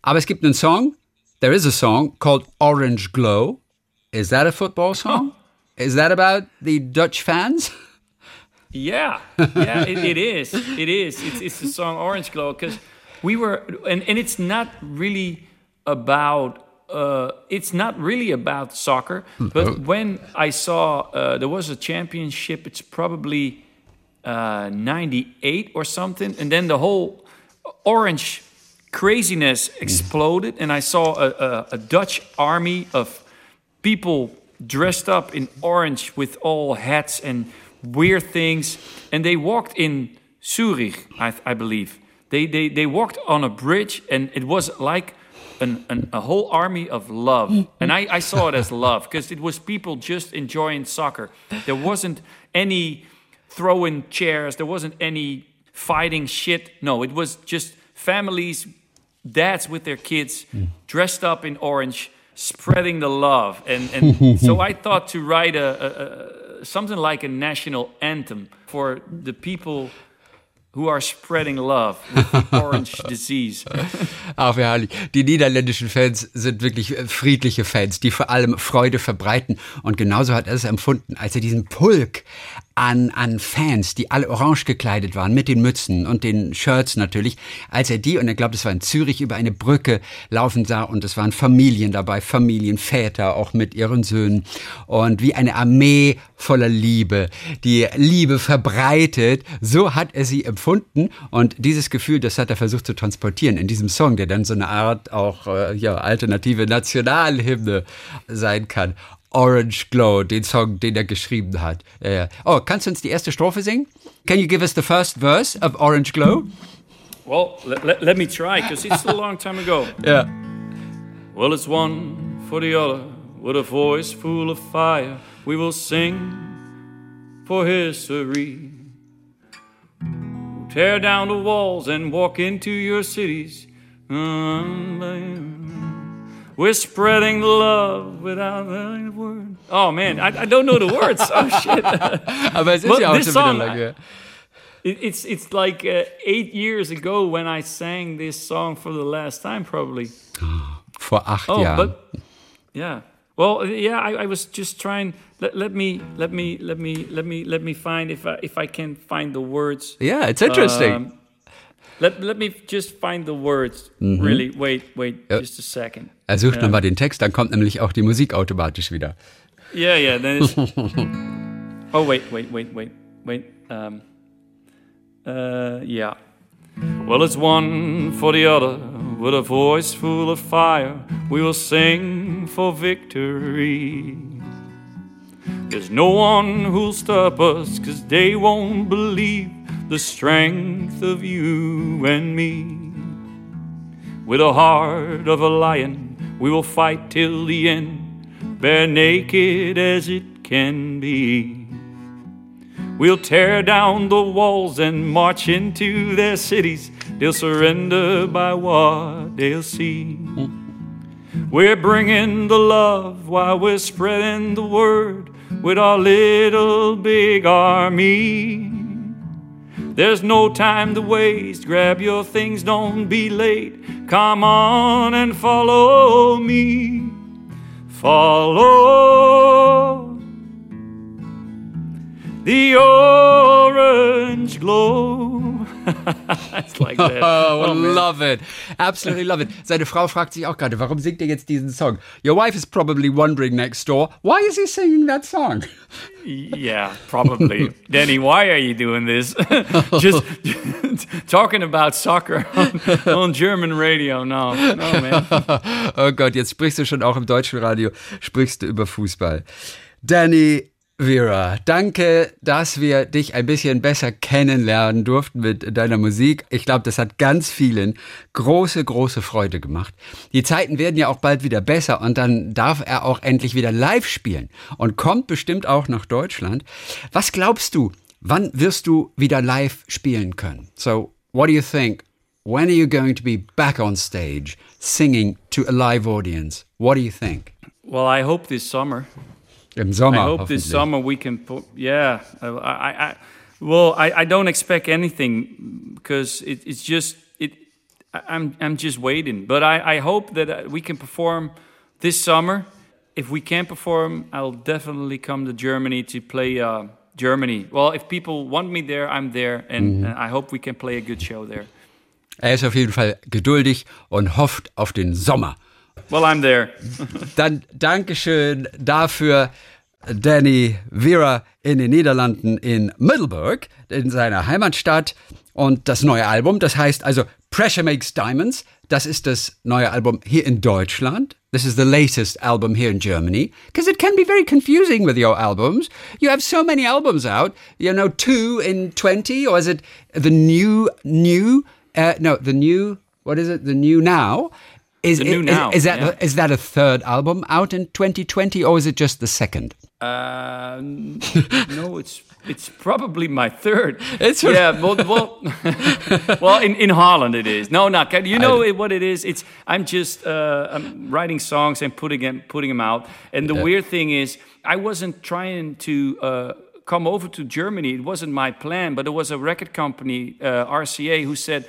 Aber es gibt einen Song. There is a song called Orange Glow. Is that a football song? Is that about the Dutch fans? Yeah, yeah, it, it is. It is. It's, it's the song Orange Glow because we were, and, and it's not really about. Uh, it's not really about soccer, but when I saw uh, there was a championship, it's probably uh, '98 or something, and then the whole orange craziness exploded, and I saw a, a, a Dutch army of people dressed up in orange with all hats and weird things, and they walked in Zurich, I, I believe. They, they, they walked on a bridge, and it was like an, an, a whole army of love. Mm-hmm. And I, I saw it as love because it was people just enjoying soccer. There wasn't any throwing chairs, there wasn't any fighting shit. No, it was just families, dads with their kids, mm. dressed up in orange, spreading the love. And, and so I thought to write a, a, a, something like a national anthem for the people who are spreading love with the orange disease. Ach, wie herrlich. Die niederländischen Fans sind wirklich äh, friedliche Fans, die vor allem Freude verbreiten. Und genauso hat er es empfunden, als er diesen Pulk an, an Fans, die alle orange gekleidet waren, mit den Mützen und den Shirts natürlich, als er die, und er glaubt, es war in Zürich, über eine Brücke laufen sah und es waren Familien dabei, Familienväter, auch mit ihren Söhnen. Und wie eine Armee voller Liebe, die Liebe verbreitet, so hat er sie empfunden. Und dieses Gefühl, das hat er versucht zu transportieren in diesem Song, der dann so eine Art auch äh, ja, alternative Nationalhymne sein kann. Orange Glow, den Song, den er geschrieben hat. Ja, ja. Oh, kannst du uns die erste Strophe singen? Can you give us the first verse of Orange Glow? Well, let, let, let me try because it's a long time ago. Yeah. Well, it's one for the other with a voice full of fire. We will sing for history. Tear down the walls and walk into your cities. We're spreading the love without a word. Oh man, I, I don't know the words. Oh shit. Aber es ist Well, ja auch this schon song- wieder lange. It, it's it's like uh, eight years ago when I sang this song for the last time, probably. Vor acht Oh, Jahren. but yeah. Well, yeah, I, I was just trying. Let, let me let me let me let me let me find if I if I can find the words. yeah, it's interesting. Um, let let me just find the words. Really, wait, wait, Ja. just a second. er sucht ja. nochmal den Text, dann kommt nämlich auch die Musik automatisch wieder. Yeah, yeah. Then it's. oh wait, wait, wait, wait, wait. Um. Uh, yeah. Well, it's one for the other with a voice full of fire. We will sing for victory. There's no one who'll stop us, cause they won't believe the strength of you and me. With a heart of a lion, we will fight till the end, bare naked as it can be. We'll tear down the walls and march into their cities. They'll surrender by what they'll see. We're bringing the love while we're spreading the word with our little big army. There's no time to waste. Grab your things, don't be late. Come on and follow me. Follow the orange glow. it's like that. Oh, man. love it. Absolutely love it. Seine Frau fragt sich auch gerade, warum singt er jetzt diesen Song? Your wife is probably wondering next door, why is he singing that song? Yeah, probably. Danny, why are you doing this? Just talking about soccer on, on German radio. No, no, man. Oh Gott, jetzt sprichst du schon auch im deutschen Radio, sprichst du über Fußball. Danny Vera, danke, dass wir dich ein bisschen besser kennenlernen durften mit deiner Musik. Ich glaube, das hat ganz vielen große, große Freude gemacht. Die Zeiten werden ja auch bald wieder besser und dann darf er auch endlich wieder live spielen und kommt bestimmt auch nach Deutschland. Was glaubst du, wann wirst du wieder live spielen können? So, what do you think? When are you going to be back on stage singing to a live audience? What do you think? Well, I hope this summer. Im Sommer. I hope this summer we can put. Yeah, I, I, I well, I, I don't expect anything because it, it's just it. I'm I'm just waiting, but I, I hope that uh, we can perform this summer. If we can't perform, I'll definitely come to Germany to play uh, Germany. Well, if people want me there, I'm there, and uh, I hope we can play a good show there. Er ist auf jeden Fall geduldig und hofft auf den Sommer. Well, I'm there. Dann Dankeschön dafür, Danny Vera in den Niederlanden in Middelburg, in seiner Heimatstadt. Und das neue Album, das heißt also Pressure Makes Diamonds. Das ist das neue Album hier in Deutschland. This is the latest album here in Germany. Because it can be very confusing with your albums. You have so many albums out. You know, two in 20, or is it the new, new, uh, no, the new, what is it? The new now? Is, New is- Now, is that yeah. is that a third album out in 2020 or is it just the second? Uh, no, it's it's probably my third. It's- yeah, well, well, well, in, in Holland it is. No, not you know it, what it is. It's I'm just uh, I'm writing songs and putting them putting them out. And the weird thing is, I wasn't trying to. Uh, Come over to Germany. It wasn't my plan, but it was a record company, uh, RCA, who said,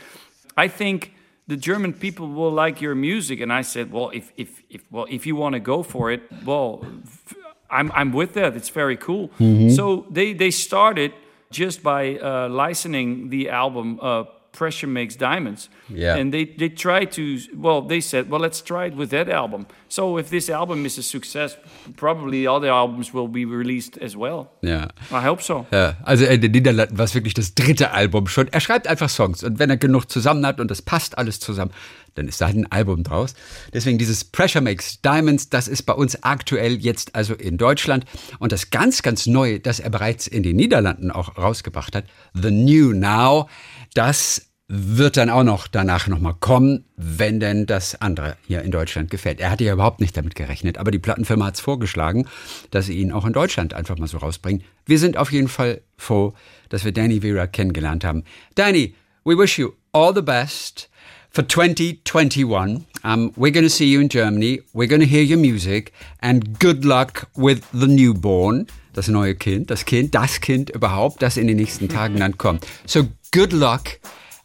"I think the German people will like your music." And I said, "Well, if if if well, if you want to go for it, well, f- I'm I'm with that. It's very cool." So they they started just by uh, licensing the album uh, "Pressure Makes Diamonds," Yeah. and they they tried to. Well, they said, "Well, let's try it with that album." So if this album is a success, probably other albums will be released as well. Ja. I hope so. Ja, also in den Niederlanden war es wirklich das dritte Album schon. Er schreibt einfach Songs und wenn er genug zusammen hat und das passt alles zusammen, dann ist da halt ein Album draus. Deswegen dieses Pressure Makes Diamonds, das ist bei uns aktuell jetzt also in Deutschland und das ganz, ganz Neue, das er bereits in den Niederlanden auch rausgebracht hat, The New Now, das wird dann auch noch danach nochmal kommen, wenn denn das andere hier in Deutschland gefällt. Er hatte ja überhaupt nicht damit gerechnet, aber die Plattenfirma hat es vorgeschlagen, dass sie ihn auch in Deutschland einfach mal so rausbringen. Wir sind auf jeden Fall froh, dass wir Danny Vera kennengelernt haben. Danny, we wish you all the best for 2021. Um, we're going to see you in Germany. We're going to hear your music and good luck with the newborn, das neue Kind, das Kind, das Kind überhaupt, das in den nächsten Tagen dann kommt. So good luck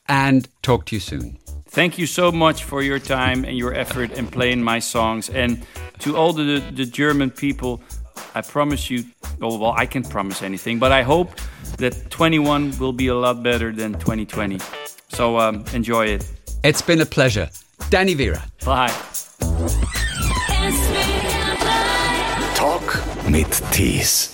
and talk to you soon. Thank you so much for your time and your effort in playing my songs. And to all the, the German people, I promise you, oh, well, I can't promise anything, but I hope that 21 will be a lot better than 2020. So um, enjoy it. It's been a pleasure. Danny Vera. Bye. Talk mit Tees.